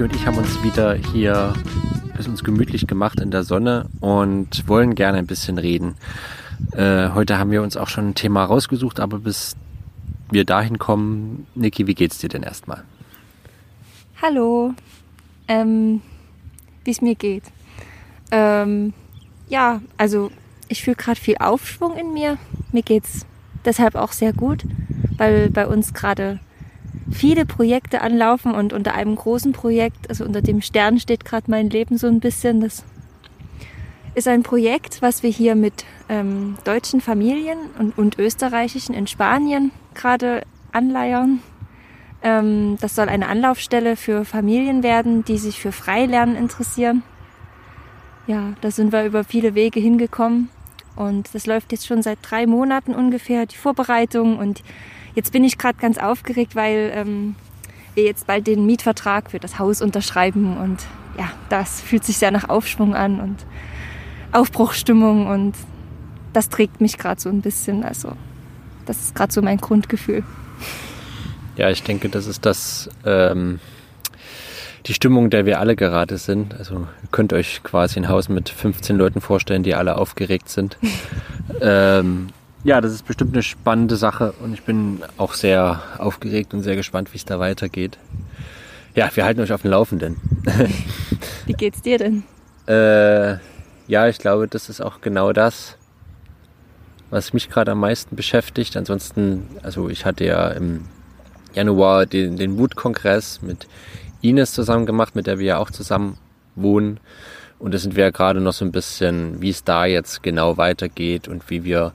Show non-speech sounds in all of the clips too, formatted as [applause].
Niki und ich haben uns wieder hier es uns gemütlich gemacht in der Sonne und wollen gerne ein bisschen reden. Äh, heute haben wir uns auch schon ein Thema rausgesucht, aber bis wir dahin kommen, Niki, wie geht's dir denn erstmal? Hallo, ähm, wie es mir geht. Ähm, ja, also ich fühle gerade viel Aufschwung in mir. Mir geht's deshalb auch sehr gut, weil bei uns gerade viele Projekte anlaufen und unter einem großen Projekt, also unter dem Stern steht gerade mein Leben so ein bisschen. Das ist ein Projekt, was wir hier mit ähm, deutschen Familien und, und österreichischen in Spanien gerade anleiern. Ähm, das soll eine Anlaufstelle für Familien werden, die sich für Freilernen interessieren. Ja, da sind wir über viele Wege hingekommen und das läuft jetzt schon seit drei Monaten ungefähr, die Vorbereitung. Und jetzt bin ich gerade ganz aufgeregt, weil ähm, wir jetzt bald den Mietvertrag für das Haus unterschreiben. Und ja, das fühlt sich sehr nach Aufschwung an und Aufbruchstimmung. Und das trägt mich gerade so ein bisschen. Also das ist gerade so mein Grundgefühl. Ja, ich denke, das ist das, ähm, die Stimmung, der wir alle gerade sind. Also ihr könnt euch quasi ein Haus mit 15 Leuten vorstellen, die alle aufgeregt sind. [laughs] ähm, ja, das ist bestimmt eine spannende Sache und ich bin auch sehr aufgeregt und sehr gespannt, wie es da weitergeht. Ja, wir halten euch auf dem Laufenden. [laughs] wie geht's dir denn? Äh, ja, ich glaube, das ist auch genau das, was mich gerade am meisten beschäftigt. Ansonsten, also ich hatte ja im Januar den, den Wut-Kongress mit Ines zusammen gemacht, mit der wir ja auch zusammen wohnen. Und da sind wir ja gerade noch so ein bisschen, wie es da jetzt genau weitergeht und wie wir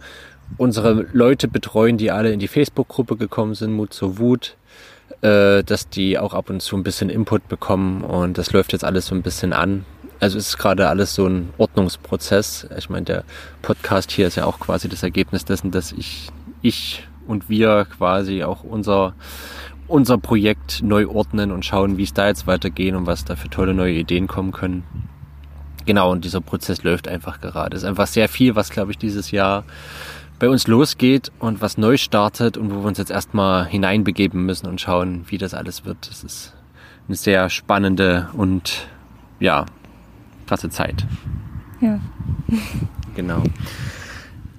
unsere Leute betreuen, die alle in die Facebook-Gruppe gekommen sind, Mut zur Wut, äh, dass die auch ab und zu ein bisschen Input bekommen und das läuft jetzt alles so ein bisschen an. Also es ist gerade alles so ein Ordnungsprozess. Ich meine, der Podcast hier ist ja auch quasi das Ergebnis dessen, dass ich, ich und wir quasi auch unser, unser Projekt neu ordnen und schauen, wie es da jetzt weitergehen und was da für tolle neue Ideen kommen können. Genau, und dieser Prozess läuft einfach gerade. Es ist einfach sehr viel, was, glaube ich, dieses Jahr bei uns losgeht und was neu startet und wo wir uns jetzt erstmal hineinbegeben müssen und schauen, wie das alles wird. Das ist eine sehr spannende und ja, krasse Zeit. Ja. [laughs] Genau.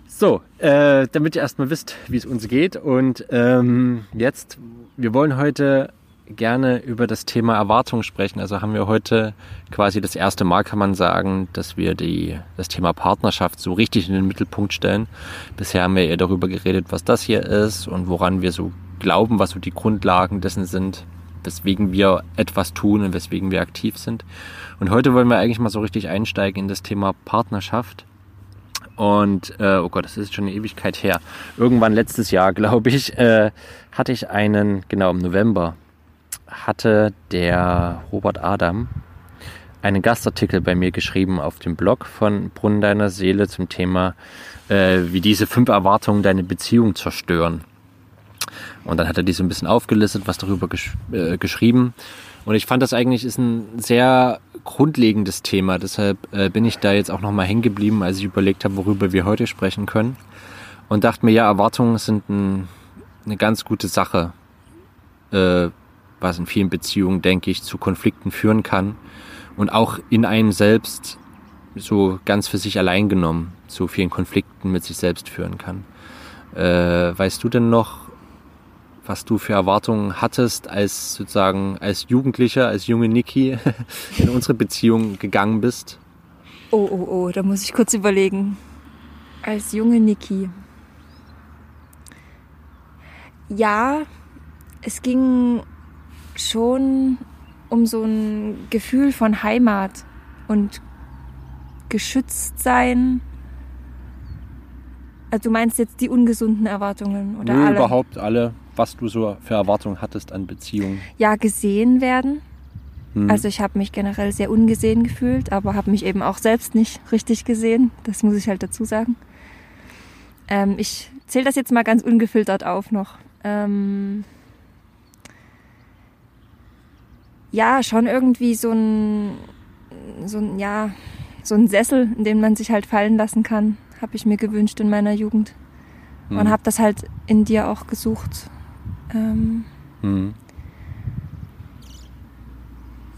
So, äh, damit ihr erstmal wisst, wie es uns geht. Und ähm, jetzt, wir wollen heute gerne über das Thema Erwartung sprechen. Also haben wir heute quasi das erste Mal, kann man sagen, dass wir die, das Thema Partnerschaft so richtig in den Mittelpunkt stellen. Bisher haben wir eher darüber geredet, was das hier ist und woran wir so glauben, was so die Grundlagen dessen sind, weswegen wir etwas tun und weswegen wir aktiv sind. Und heute wollen wir eigentlich mal so richtig einsteigen in das Thema Partnerschaft. Und äh, oh Gott, das ist schon eine Ewigkeit her. Irgendwann letztes Jahr, [laughs] glaube ich, äh, hatte ich einen, genau im November, hatte der Robert Adam einen Gastartikel bei mir geschrieben auf dem Blog von Brunnen deiner Seele zum Thema, äh, wie diese fünf Erwartungen deine Beziehung zerstören. Und dann hat er die so ein bisschen aufgelistet, was darüber gesch äh, geschrieben. Und ich fand das eigentlich ist ein sehr grundlegendes Thema. Deshalb äh, bin ich da jetzt auch nochmal hängen geblieben, als ich überlegt habe, worüber wir heute sprechen können. Und dachte mir, ja, Erwartungen sind ein, eine ganz gute Sache, äh, was in vielen Beziehungen, denke ich, zu Konflikten führen kann. Und auch in einem selbst so ganz für sich allein genommen zu vielen Konflikten mit sich selbst führen kann. Äh, weißt du denn noch, was du für Erwartungen hattest, als sozusagen als Jugendlicher, als junge Niki [laughs] in unsere Beziehung gegangen bist? Oh, oh, oh, da muss ich kurz überlegen. Als junge Niki. Ja, es ging schon um so ein Gefühl von Heimat und geschützt sein. Also du meinst jetzt die ungesunden Erwartungen oder Nö, alle? überhaupt alle was du so für Erwartungen hattest an Beziehungen? Ja, gesehen werden. Hm. Also ich habe mich generell sehr ungesehen gefühlt, aber habe mich eben auch selbst nicht richtig gesehen. Das muss ich halt dazu sagen. Ähm, ich zähle das jetzt mal ganz ungefiltert auf noch. Ähm ja, schon irgendwie so ein, so ein, ja, so ein Sessel, in den man sich halt fallen lassen kann, habe ich mir gewünscht in meiner Jugend. Man hm. habe das halt in dir auch gesucht Ähm, Mhm.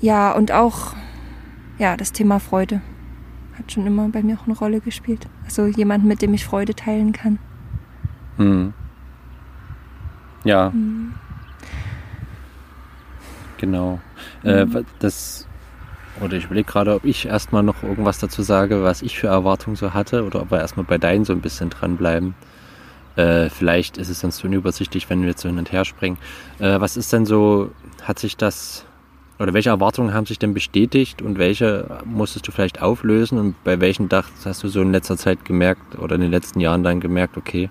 ja, und auch ja, das Thema Freude hat schon immer bei mir auch eine Rolle gespielt. Also jemand, mit dem ich Freude teilen kann. Mhm. Ja, Mhm. genau. Äh, wa- das, oder ich überlege gerade, ob ich erstmal noch irgendwas dazu sage, was ich für Erwartungen so hatte, oder ob wir erstmal bei deinen so ein bisschen dranbleiben. Äh, vielleicht ist es sonst unübersichtlich, wenn wir jetzt so hin und her springen. Äh, was ist denn so, hat sich das, oder welche Erwartungen haben sich denn bestätigt und welche musstest du vielleicht auflösen und bei welchen dacht, hast du so in letzter Zeit gemerkt oder in den letzten Jahren dann gemerkt, okay,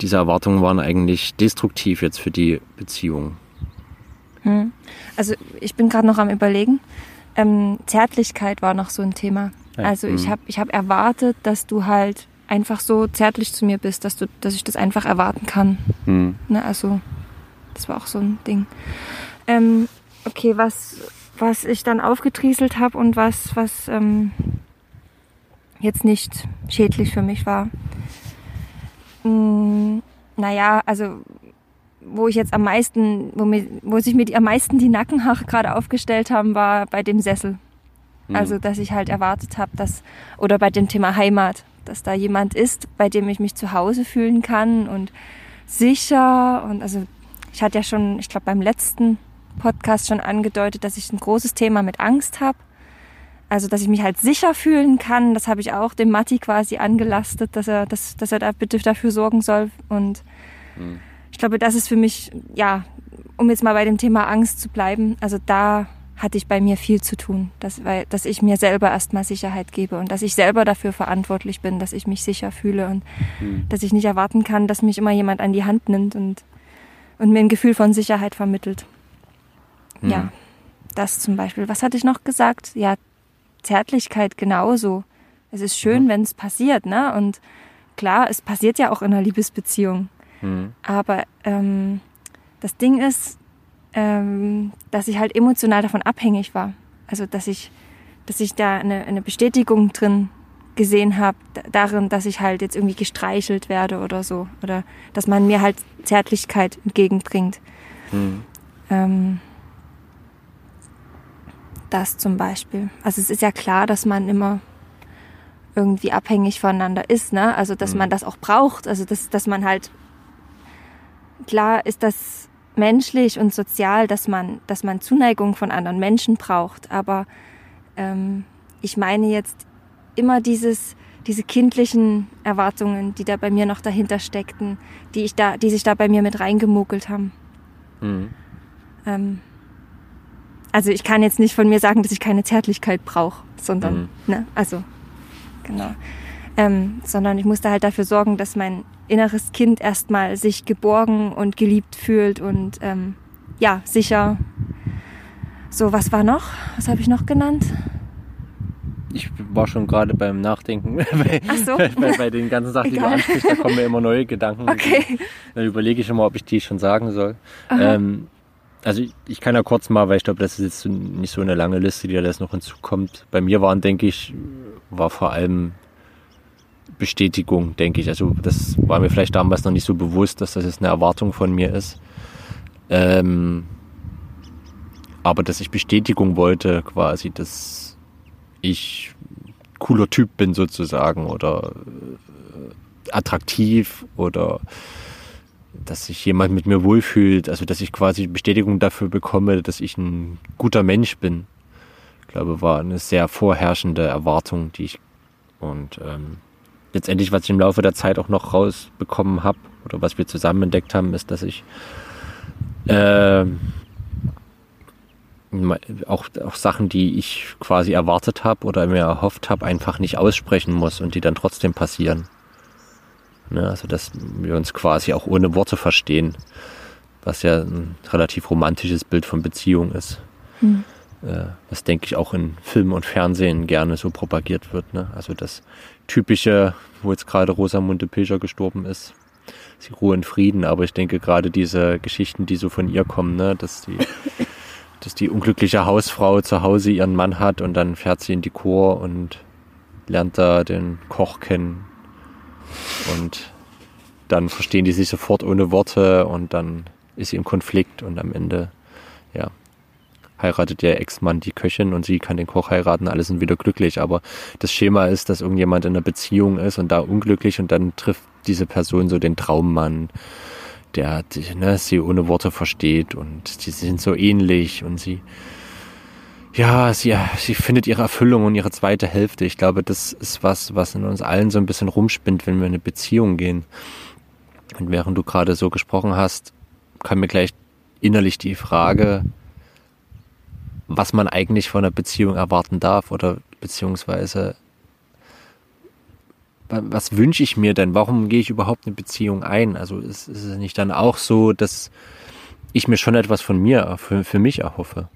diese Erwartungen waren eigentlich destruktiv jetzt für die Beziehung. Hm. Also ich bin gerade noch am Überlegen. Ähm, Zärtlichkeit war noch so ein Thema. Ja, Also ich mhm. habe ich hab erwartet, dass du halt einfach so zärtlich zu mir bist, dass, du, dass ich das einfach erwarten kann. Hm. Ne? Also das war auch so ein Ding. Ähm, okay, was, was ich dann aufgetrieselt habe und was, was ähm, jetzt nicht schädlich für mich war. Mm, naja, also wo ich jetzt am meisten, wo, mir, wo sich mir die, am meisten die Nackenhaare gerade aufgestellt haben, war bei dem Sessel. Hm. Also, dass ich halt erwartet habe, dass, oder bei dem Thema Heimat, dass da jemand ist, bei dem ich mich zu Hause fühlen kann und sicher. Und also, ich hatte ja schon, ich glaube, beim letzten Podcast schon angedeutet, dass ich ein großes Thema mit Angst habe. Also, dass ich mich halt sicher fühlen kann. Das habe ich auch dem Matti quasi angelastet, dass er, dass, dass er da bitte dafür sorgen soll. Und Hm. Ich glaube, das ist für mich, ja, um jetzt mal bei dem Thema Angst zu bleiben, also da hatte ich bei mir viel zu tun, dass, weil, dass ich mir selber erstmal Sicherheit gebe und dass ich selber dafür verantwortlich bin, dass ich mich sicher fühle und Hm. dass ich nicht erwarten kann, dass mich immer jemand an die Hand nimmt und, und mir ein Gefühl von Sicherheit vermittelt. Hm. Ja, das zum Beispiel. Was hatte ich noch gesagt? Ja, Zärtlichkeit genauso. Es ist schön, Mhm. wenn es passiert, ne? Und klar, es passiert ja auch in einer Liebesbeziehung. Hm. Aber ähm, das Ding ist, ähm, dass ich halt emotional davon abhängig war. Also dass ich, dass ich da eine, eine Bestätigung drin gesehen habe, darin, dass ich halt jetzt irgendwie gestreichelt werde oder so. Oder dass man mir halt Zärtlichkeit entgegenbringt. Hm. Ähm, das zum Beispiel. Also es ist ja klar, dass man immer irgendwie abhängig voneinander ist, ne? Also dass Mhm. man das auch braucht. Also dass, dass man halt klar ist das menschlich und sozial, dass man, dass man Zuneigung von anderen Menschen braucht. Aber ähm, ich meine jetzt immer dieses, diese kindlichen Erwartungen, die da bei mir noch dahinter steckten, die ich da, die sich da bei mir mit reingemogelt haben. Hm. Ähm, also ich kann jetzt nicht von mir sagen, dass ich keine Zärtlichkeit brauche, sondern, Mhm. ne, also, genau. Ähm, sondern ich musste halt dafür sorgen, dass mein inneres Kind erstmal sich geborgen und geliebt fühlt und ähm, ja, sicher. So, was war noch? Was habe ich noch genannt? Ich war schon gerade beim Nachdenken [laughs] bei, Ach so. bei, [laughs] bei, bei den ganzen Sachen, die du ansprichst, da kommen mir immer neue Gedanken. [laughs] Okay. Dann überlege ich immer, ob ich die schon sagen soll. Ähm, also ich, ich kann ja kurz mal, weil ich glaube, das ist jetzt nicht so eine lange Liste, die da jetzt noch hinzukommt. Bei mir waren, denke ich, war vor allem Bestätigung, denke ich. Also das war mir vielleicht damals noch nicht so bewusst, dass das jetzt eine Erwartung von mir ist. Ähm, aber dass ich Bestätigung wollte, quasi, dass ich cooler Typ bin sozusagen oder äh, attraktiv oder dass sich jemand mit mir wohlfühlt, also dass ich quasi Bestätigung dafür bekomme, dass ich ein guter Mensch bin. Ich glaube, war eine sehr vorherrschende Erwartung, die ich und ähm, letztendlich, was ich im Laufe der Zeit auch noch rausbekommen habe oder was wir zusammen entdeckt haben, ist, dass ich ähm, auch, auch Sachen, die ich quasi erwartet habe oder mir erhofft habe, einfach nicht aussprechen muss und die dann trotzdem passieren. Ne, also dass wir uns quasi auch ohne Worte verstehen, was ja ein relativ romantisches Bild von Beziehung ist. Hm. Äh, was denke ich auch in Film und Fernsehen gerne so propagiert wird. Ne? Also das typische, wo jetzt gerade Rosamunde Pilcher gestorben ist, sie Ruhe in Frieden, aber ich denke gerade diese Geschichten, die so von ihr kommen, ne, dass die [laughs] dass die unglückliche Hausfrau zu Hause ihren Mann hat und dann fährt sie in die Chor und lernt da den Koch kennen. Und dann verstehen die sich sofort ohne Worte und dann ist sie im Konflikt und am Ende, ja, heiratet der Ex-Mann die Köchin und sie kann den Koch heiraten, alle sind wieder glücklich. Aber das Schema ist, dass irgendjemand in einer Beziehung ist und da unglücklich und dann trifft diese Person so den Traummann, der ne, sie ohne Worte versteht und sie sind so ähnlich und sie, ja, sie, sie findet ihre Erfüllung und ihre zweite Hälfte. Ich glaube, das ist was, was in uns allen so ein bisschen rumspinnt, wenn wir in eine Beziehung gehen. Und während du gerade so gesprochen hast, kam mir gleich innerlich die Frage, was man eigentlich von einer Beziehung erwarten darf oder beziehungsweise was wünsche ich mir denn? Warum gehe ich überhaupt eine Beziehung ein? Also ist, ist es nicht dann auch so, dass ich mir schon etwas von mir, für, für mich erhoffe?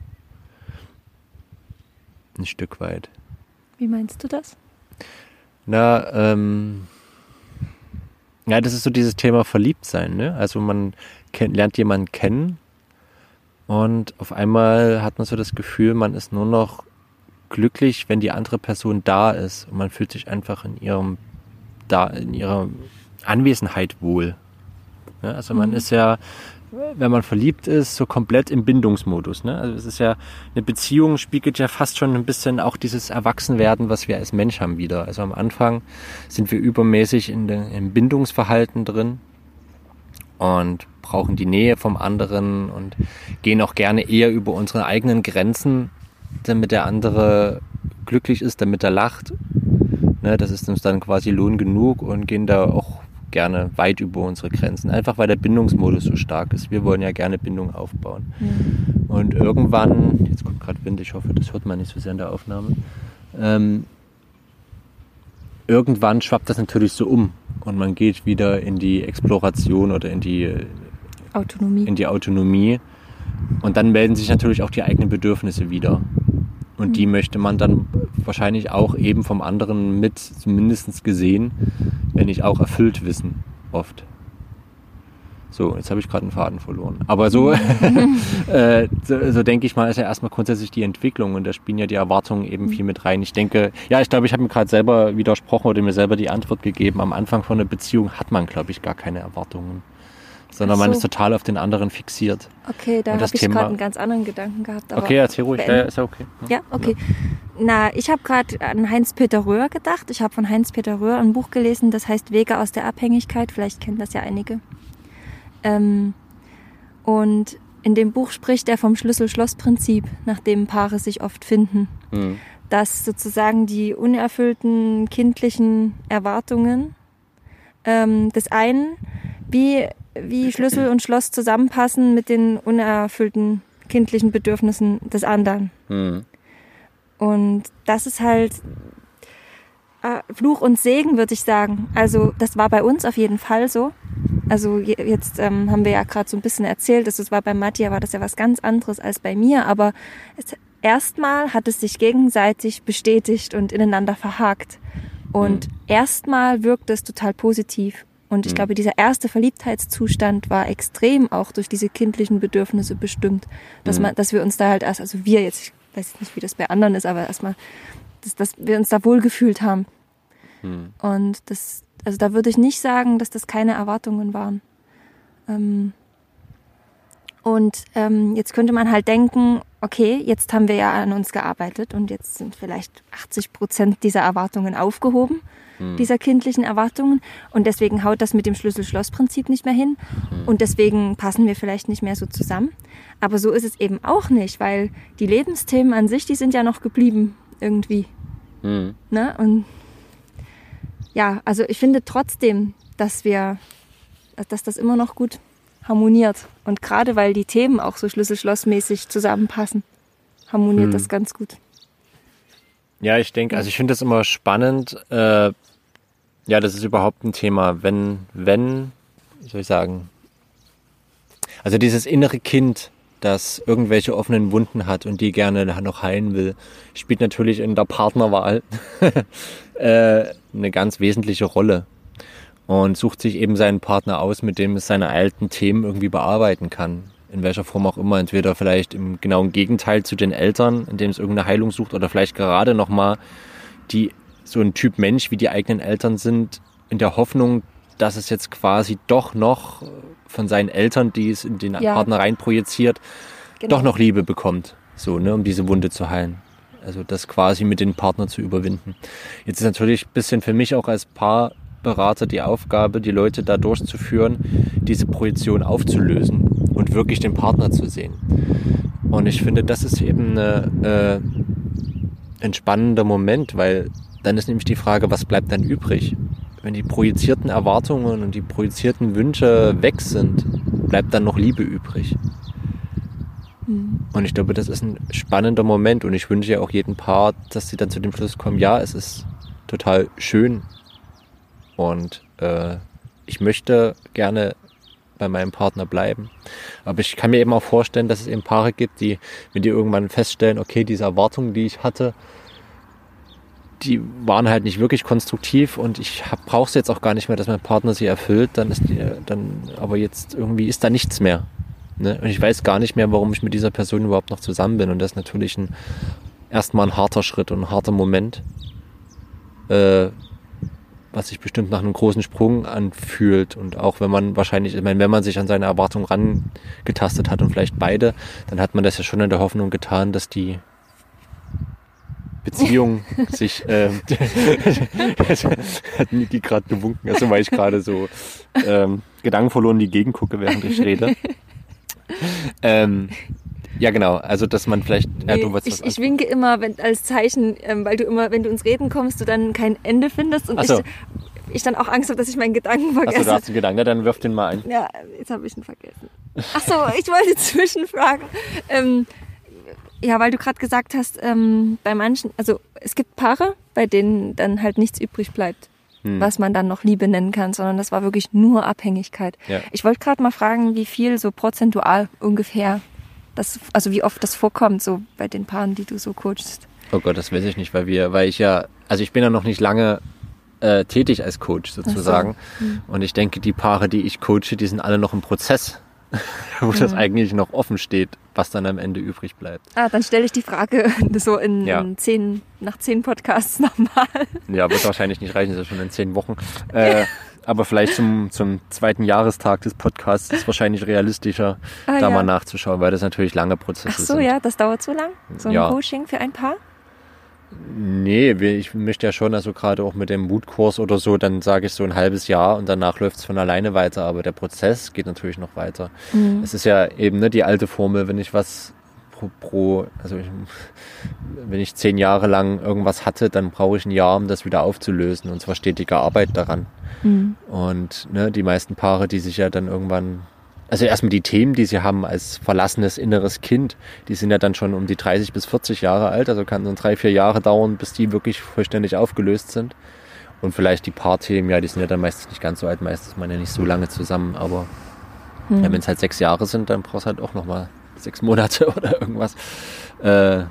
Ein Stück weit. Wie meinst du das? Na, ähm, ja, das ist so dieses Thema Verliebtsein, ne? Also man kennt, lernt jemanden kennen und auf einmal hat man so das Gefühl, man ist nur noch glücklich, wenn die andere Person da ist und man fühlt sich einfach in ihrem da in ihrer Anwesenheit wohl. Ja, also man mhm. ist ja, wenn man verliebt ist, so komplett im Bindungsmodus. Ne? Also es ist ja, eine Beziehung spiegelt ja fast schon ein bisschen auch dieses Erwachsenwerden, was wir als Mensch haben wieder. Also am Anfang sind wir übermäßig in den, im Bindungsverhalten drin und brauchen die Nähe vom anderen und gehen auch gerne eher über unsere eigenen Grenzen, damit der andere glücklich ist, damit er lacht. Ne, das ist uns dann quasi Lohn genug und gehen da auch gerne weit über unsere Grenzen. Einfach weil der Bindungsmodus so stark ist. Wir wollen ja gerne Bindung aufbauen. Mhm. Und irgendwann, jetzt kommt gerade Wind, ich hoffe, das hört man nicht so sehr in der Aufnahme. Ähm, irgendwann schwappt das natürlich so um und man geht wieder in die Exploration oder in die Autonomie. In die Autonomie. Und dann melden sich natürlich auch die eigenen Bedürfnisse wieder. Und die mhm. möchte man dann wahrscheinlich auch eben vom anderen mit zumindest gesehen, wenn nicht auch erfüllt wissen, oft. So, jetzt habe ich gerade einen Faden verloren. Aber so, [laughs] äh, so, so denke ich mal, ist ja erstmal grundsätzlich die Entwicklung und da spielen ja die Erwartungen eben viel mit rein. Ich denke, ja, ich glaube, ich habe mir gerade selber widersprochen oder mir selber die Antwort gegeben. Am Anfang von einer Beziehung hat man, glaube ich, gar keine Erwartungen sondern so. man ist total auf den anderen fixiert. Okay, da habe ich gerade einen ganz anderen Gedanken gehabt. okay, erzähl ruhig, ja, ist ja okay. Ja, okay. Ja. Na, ich habe gerade an Heinz-Peter Röhr gedacht. Ich habe von Heinz-Peter Röhr ein Buch gelesen, das heißt Wege aus der Abhängigkeit. Vielleicht kennen das ja einige. Ähm, und in dem Buch spricht er vom Schlüssel-Schloss-Prinzip, nach dem Paare sich oft finden. Mhm. Dass sozusagen die unerfüllten kindlichen Erwartungen ähm, des einen wie wie Schlüssel und Schloss zusammenpassen mit den unerfüllten kindlichen Bedürfnissen des anderen. Mhm. Und das ist halt äh, Fluch und Segen, würde ich sagen. Also das war bei uns auf jeden Fall so. Also jetzt ähm, haben wir ja gerade so ein bisschen erzählt, dass es war bei Mattia war das ja was ganz anderes als bei mir, aber erstmal hat es sich gegenseitig bestätigt und ineinander verhakt. Und mhm. erstmal wirkt es total positiv. Und ich mhm. glaube, dieser erste Verliebtheitszustand war extrem auch durch diese kindlichen Bedürfnisse bestimmt, dass mhm. man, dass wir uns da halt erst, also wir jetzt, ich weiß nicht, wie das bei anderen ist, aber erstmal, dass, dass wir uns da wohlgefühlt haben. Mhm. Und das, also da würde ich nicht sagen, dass das keine Erwartungen waren. Ähm, und ähm, jetzt könnte man halt denken, okay, jetzt haben wir ja an uns gearbeitet und jetzt sind vielleicht 80 Prozent dieser Erwartungen aufgehoben. Hm. dieser kindlichen Erwartungen. Und deswegen haut das mit dem Schlüssel-Schloss-Prinzip nicht mehr hin. Hm. Und deswegen passen wir vielleicht nicht mehr so zusammen. Aber so ist es eben auch nicht, weil die Lebensthemen an sich, die sind ja noch geblieben irgendwie. Mhm. Ne? Und ja, also ich finde trotzdem, dass wir, dass das immer noch gut harmoniert. Und gerade weil die Themen auch so Schlüssel-Schloss-mäßig zusammenpassen, harmoniert mhm. das ganz gut. Ja, ich denke, also ich finde das immer spannend, äh, ja, das ist überhaupt ein Thema. Wenn, wenn, wie soll ich sagen, also dieses innere Kind, das irgendwelche offenen Wunden hat und die gerne noch heilen will, spielt natürlich in der Partnerwahl [laughs] äh, eine ganz wesentliche Rolle und sucht sich eben seinen Partner aus, mit dem es seine alten Themen irgendwie bearbeiten kann. In welcher Form auch immer. Entweder vielleicht im genauen Gegenteil zu den Eltern, indem es irgendeine Heilung sucht, oder vielleicht gerade nochmal die so ein Typ Mensch wie die eigenen Eltern sind, in der Hoffnung, dass es jetzt quasi doch noch von seinen Eltern, die es in den Ja. Partner rein projiziert, Genau. doch noch Liebe bekommt. So, ne, um diese Wunde zu heilen. Also das quasi mit dem Partner zu überwinden. Jetzt ist natürlich ein bisschen für mich auch als Paarberater die Aufgabe, die Leute da durchzuführen, diese Projektion aufzulösen und wirklich den Partner zu sehen. Und ich finde, das ist eben eine, äh, ein spannender Moment, weil dann ist nämlich die Frage, was bleibt dann übrig? Wenn die projizierten Erwartungen und die projizierten Wünsche weg sind, bleibt dann noch Liebe übrig. Mhm. Und ich glaube, das ist ein spannender Moment und ich wünsche ja auch jedem Paar, dass sie dann zu dem Schluss kommen, ja, es ist total schön und äh, ich möchte gerne bei meinem Partner bleiben. Aber ich kann mir eben auch vorstellen, dass es eben Paare gibt, die, wenn die irgendwann feststellen, okay, diese Erwartungen, die ich hatte, die waren halt nicht wirklich konstruktiv und ich brauche es jetzt auch gar nicht mehr, dass mein Partner sie erfüllt, dann ist die, dann, aber jetzt irgendwie ist da nichts mehr. Ne? Und ich weiß gar nicht mehr, warum ich mit dieser Person überhaupt noch zusammen bin. Und das ist natürlich ein, erstmal ein harter Schritt und ein harter Moment, äh, was sich bestimmt nach einem großen Sprung anfühlt. Und auch wenn man wahrscheinlich, ich meine, wenn man sich an seine Erwartungen rangetastet hat und vielleicht beide, dann hat man das ja schon in der Hoffnung getan, dass die Beziehung [laughs] sich, ähm, [laughs] hat Niki gerade gewunken, also weil ich gerade so ähm, gedankenverloren in die Gegend gucke, während ich rede. [laughs] Ähm, ja, genau. Also, dass man vielleicht. Ja, Nee, ich, ich winke immer wenn, als Zeichen, ähm, weil du immer, wenn du ins Reden kommst, du dann kein Ende findest und so. ich, ich dann auch Angst habe, dass ich meinen Gedanken Achso, vergesse. du hast einen Gedanken, ja, dann wirf den mal ein. Ja, jetzt habe ich ihn vergessen. Ach so, ich wollte [laughs] zwischenfragen. Ähm, ja, weil du gerade gesagt hast, ähm, bei manchen, also es gibt Paare, bei denen dann halt nichts übrig bleibt, Hm. was man dann noch Liebe nennen kann, sondern das war wirklich nur Abhängigkeit. Ja. Ich wollte gerade mal fragen, wie viel so prozentual ungefähr, das, also wie oft das vorkommt, so bei den Paaren, die du so coachst. Oh Gott, das weiß ich nicht, weil wir, weil ich ja, also ich bin ja noch nicht lange äh, tätig als Coach sozusagen. Hm. Und ich denke, die Paare, die ich coache, die sind alle noch im Prozess, [laughs] wo das Mhm. eigentlich noch offen steht, was dann am Ende übrig bleibt. Ah, dann stelle ich die Frage [laughs] so in, Ja. in zehn, nach zehn Podcasts [laughs] nochmal. Ja, wird wahrscheinlich nicht reichen, das ist ja schon in zehn Wochen. Äh, aber vielleicht zum, zum zweiten Jahrestag des Podcasts ist es wahrscheinlich realistischer, Ah, da ja. mal nachzuschauen, weil das natürlich lange Prozesse Ach so, sind. ja, das dauert so lang? So ein Ja. Coaching für ein Paar? Nee, ich möchte ja schon, also gerade auch mit dem Mutkurs oder so, dann sage ich so ein halbes Jahr und danach läuft es von alleine weiter, aber der Prozess geht natürlich noch weiter. Mhm. Es ist ja eben ne, die alte Formel, wenn ich was pro, pro also ich, wenn ich zehn Jahre lang irgendwas hatte, dann brauche ich ein Jahr, um das wieder aufzulösen und zwar stetige Arbeit daran. Mhm. Und ne, die meisten Paare, die sich ja dann irgendwann, also erstmal die Themen, die sie haben als verlassenes inneres Kind, die sind ja dann schon um die 30 bis 40 Jahre alt, also kann so drei, vier Jahre dauern, bis die wirklich vollständig aufgelöst sind. Und vielleicht die Paarthemen, ja, die sind ja dann meistens nicht ganz so alt, meistens ist man ja nicht so lange zusammen, aber Mhm. ja, wenn es halt sechs Jahre sind, dann brauchst du halt auch nochmal sechs Monate [laughs] oder irgendwas. Äh,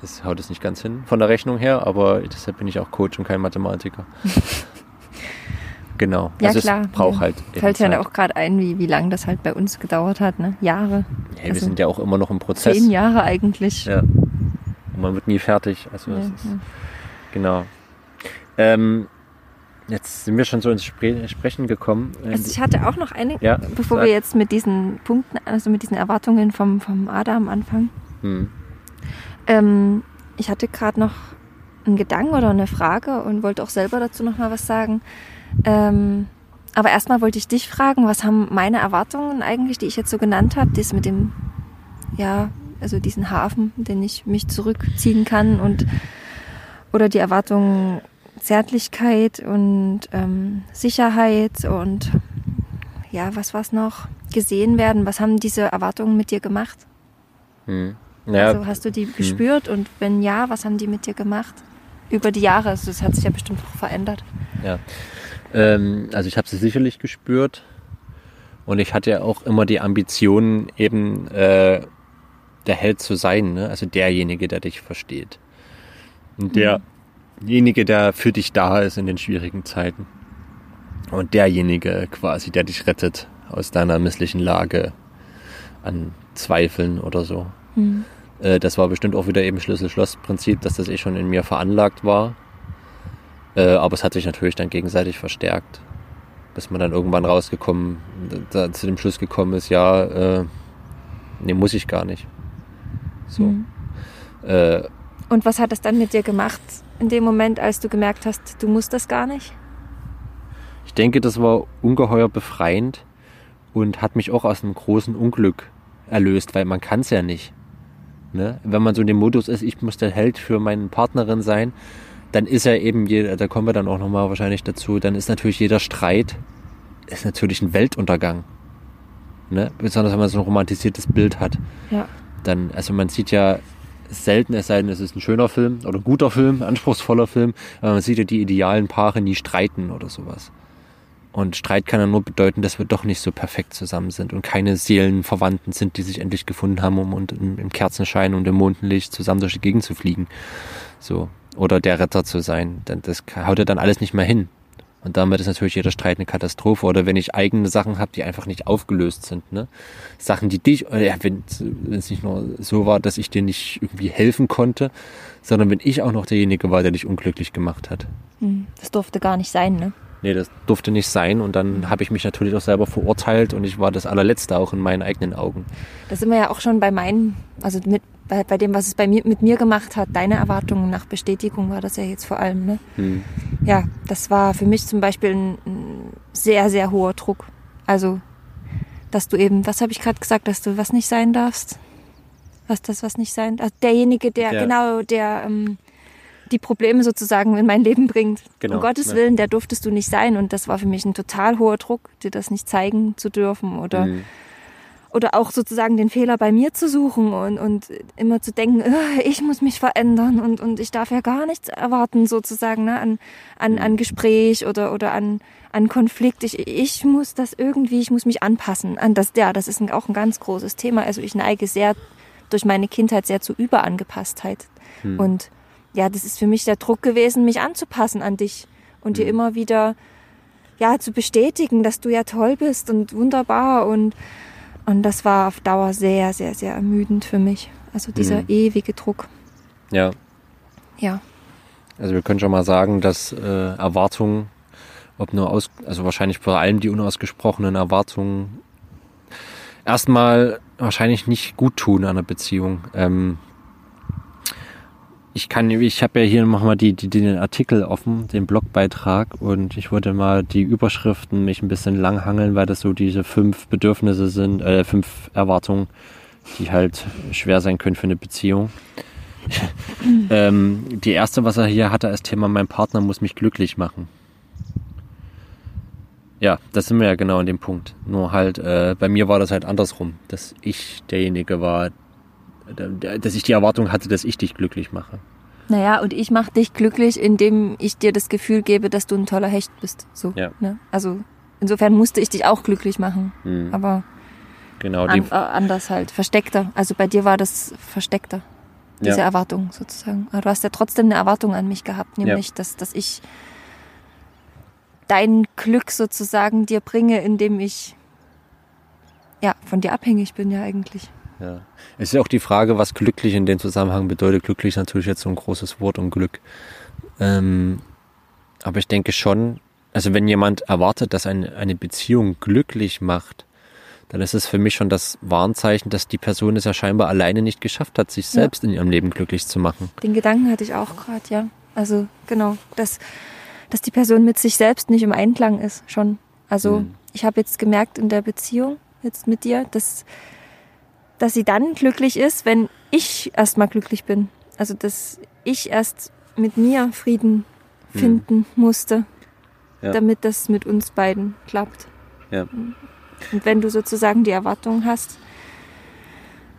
das haut es nicht ganz hin von der Rechnung her, aber deshalb bin ich auch Coach und kein Mathematiker. [laughs] genau. Ja, also klar. es braucht Ja. halt Fällt ja auch gerade ein, wie, wie lange das halt bei uns gedauert hat, ne? Jahre. Hey, wir also sind ja auch immer noch im Prozess. Zehn Jahre eigentlich. Ja. Und man wird nie fertig. Also Ja, ist, genau. Ähm, jetzt sind wir schon so ins Spre Sprechen gekommen. Ähm, Also ich hatte auch noch eine, Ja, bevor sag. wir jetzt mit diesen Punkten, also mit diesen Erwartungen vom, vom Adam anfangen. hm. Ähm, ich hatte gerade noch einen Gedanken oder eine Frage und wollte auch selber dazu noch mal was sagen. Ähm, aber erstmal wollte ich dich fragen, was haben meine Erwartungen eigentlich, die ich jetzt so genannt habe, das mit dem, ja, also diesen Hafen, den ich mich zurückziehen kann und oder die Erwartungen Zärtlichkeit und ähm, Sicherheit und ja, was war's noch? Gesehen werden. Was haben diese Erwartungen mit dir gemacht? Hm. Ja, Also hast du die gespürt und wenn ja, was haben die mit dir gemacht? Über die Jahre, also das hat sich ja bestimmt auch verändert. Ja. Ähm, also ich habe sie sicherlich gespürt und ich hatte ja auch immer die Ambition, eben äh, der Held zu sein, ne? also derjenige, der dich versteht. Und derjenige, der für dich da ist in den schwierigen Zeiten. Und derjenige quasi, der dich rettet aus deiner misslichen Lage an Zweifeln oder so. Mhm. Äh, das war bestimmt auch wieder eben Schlüssel-Schloss-Prinzip, dass das eh schon in mir veranlagt war. Äh, aber es hat sich natürlich dann gegenseitig verstärkt. Dass man dann irgendwann rausgekommen, da, zu dem Schluss gekommen ist, ja, äh, nee, muss ich gar nicht. So. Mhm. Äh, Und was hat das dann mit dir gemacht in dem Moment, als du gemerkt hast, du musst das gar nicht? ich denke, das war ungeheuer befreiend und hat mich auch aus einem großen Unglück erlöst, weil man kann es ja nicht. Ne? Wenn man so in dem Modus ist, ich muss der Held für meine Partnerin sein, dann ist ja eben, jeder, da kommen wir dann auch nochmal wahrscheinlich dazu, dann ist natürlich jeder Streit, ist natürlich ein Weltuntergang. Ne? Besonders wenn man so ein romantisiertes Bild hat. Ja. Dann, also man sieht ja selten, es sei denn, es ist ein schöner Film oder ein guter Film, anspruchsvoller Film, man sieht ja die idealen Paare nie streiten oder sowas. Und Streit kann ja nur bedeuten, dass wir doch nicht so perfekt zusammen sind und keine Seelenverwandten sind, die sich endlich gefunden haben, um und im, im Kerzenschein und im Mondenlicht zusammen durch die Gegend zu fliegen. So. Oder der Retter zu sein. Denn das haut ja dann alles nicht mehr hin. Und damit ist natürlich jeder Streit eine Katastrophe. Oder wenn ich eigene Sachen habe, die einfach nicht aufgelöst sind. Ne? Sachen, die dich, ja, wenn es nicht nur so war, dass ich dir nicht irgendwie helfen konnte, sondern wenn ich auch noch derjenige war, der dich unglücklich gemacht hat. Hm, Das durfte gar nicht sein, ne? Nee, das durfte nicht sein. Und dann habe ich mich natürlich auch selber verurteilt und ich war das allerletzte auch in meinen eigenen Augen. Da sind wir ja auch schon bei meinen, also mit, bei, bei dem, was es bei mir, mit mir gemacht hat. Deine Erwartungen nach Bestätigung war das ja jetzt vor allem, ne? Hm. Ja, das war für mich zum Beispiel ein, ein sehr, sehr hoher Druck. Also, dass du eben, was habe ich gerade gesagt, dass du was nicht sein darfst? Was das, was nicht sein darf? derjenige, der, Ja. genau, der ähm, die Probleme sozusagen in mein Leben bringt. Genau, Um Gottes ja. Willen, der durftest du nicht sein. Und das war für mich ein total hoher Druck, dir das nicht zeigen zu dürfen oder Hm. oder auch sozusagen den Fehler bei mir zu suchen und, und immer zu denken, "Äh, ich muss mich verändern und, und ich darf ja gar nichts erwarten sozusagen ne, an, an, an Gespräch oder, oder an, an Konflikt. Ich, ich muss das irgendwie, ich muss mich anpassen an das. Ja, das ist ein, auch ein ganz großes Thema. Also ich neige sehr durch meine Kindheit sehr zu Überangepasstheit. Und ja, das ist für mich der Druck gewesen, mich anzupassen an dich und dir immer wieder ja zu bestätigen, dass du ja toll bist und wunderbar und und das war auf Dauer sehr, sehr, sehr ermüdend für mich. Also dieser Mhm. ewige Druck. Ja, Ja. also wir können schon mal sagen, dass äh, Erwartungen, ob nur aus, also wahrscheinlich vor allem die unausgesprochenen Erwartungen, erstmal wahrscheinlich nicht gut tun an einer Beziehung. Ähm, ich kann, ich habe ja hier nochmal die, die, den Artikel offen, den Blogbeitrag und ich wollte mal die Überschriften mich ein bisschen langhangeln, weil das so diese fünf Bedürfnisse sind, äh, fünf Erwartungen, die halt schwer sein können für eine Beziehung. [laughs] ähm, die erste, was er hier hatte als Thema, mein Partner muss mich glücklich machen. Ja, das sind wir ja genau an dem Punkt. Nur halt, äh, bei mir war das halt andersrum, dass ich derjenige war, dass ich die Erwartung hatte, dass ich dich glücklich mache. Naja, und ich mache dich glücklich, indem ich dir das Gefühl gebe, dass du ein toller Hecht bist. So. Ja. Ne? Also insofern musste ich dich auch glücklich machen. Hm, Aber genau, die, an, äh, anders halt, versteckter. Also bei dir war das versteckter, diese Ja. Erwartung sozusagen. Aber du hast ja trotzdem eine Erwartung an mich gehabt, nämlich, dass, dass ich dein Glück sozusagen dir bringe, indem ich ja von dir abhängig bin ja eigentlich. Ja. Es ist ja auch die Frage, was glücklich in dem Zusammenhang bedeutet. Glücklich ist natürlich jetzt so ein großes Wort und Glück. Ähm, aber ich denke schon, also wenn jemand erwartet, dass eine, eine Beziehung glücklich macht, dann ist es für mich schon das Warnzeichen, dass die Person es ja scheinbar alleine nicht geschafft hat, sich Ja. selbst in ihrem Leben glücklich zu machen. Den Gedanken hatte ich auch gerade, ja. Also genau, dass, dass die Person mit sich selbst nicht im Einklang ist, schon. Also Mhm. ich habe jetzt gemerkt in der Beziehung jetzt mit dir, dass, dass sie dann glücklich ist, wenn ich erstmal glücklich bin. Also dass ich erst mit mir Frieden Mhm. finden musste, Ja. damit das mit uns beiden klappt. Ja. Und wenn du sozusagen die Erwartung hast,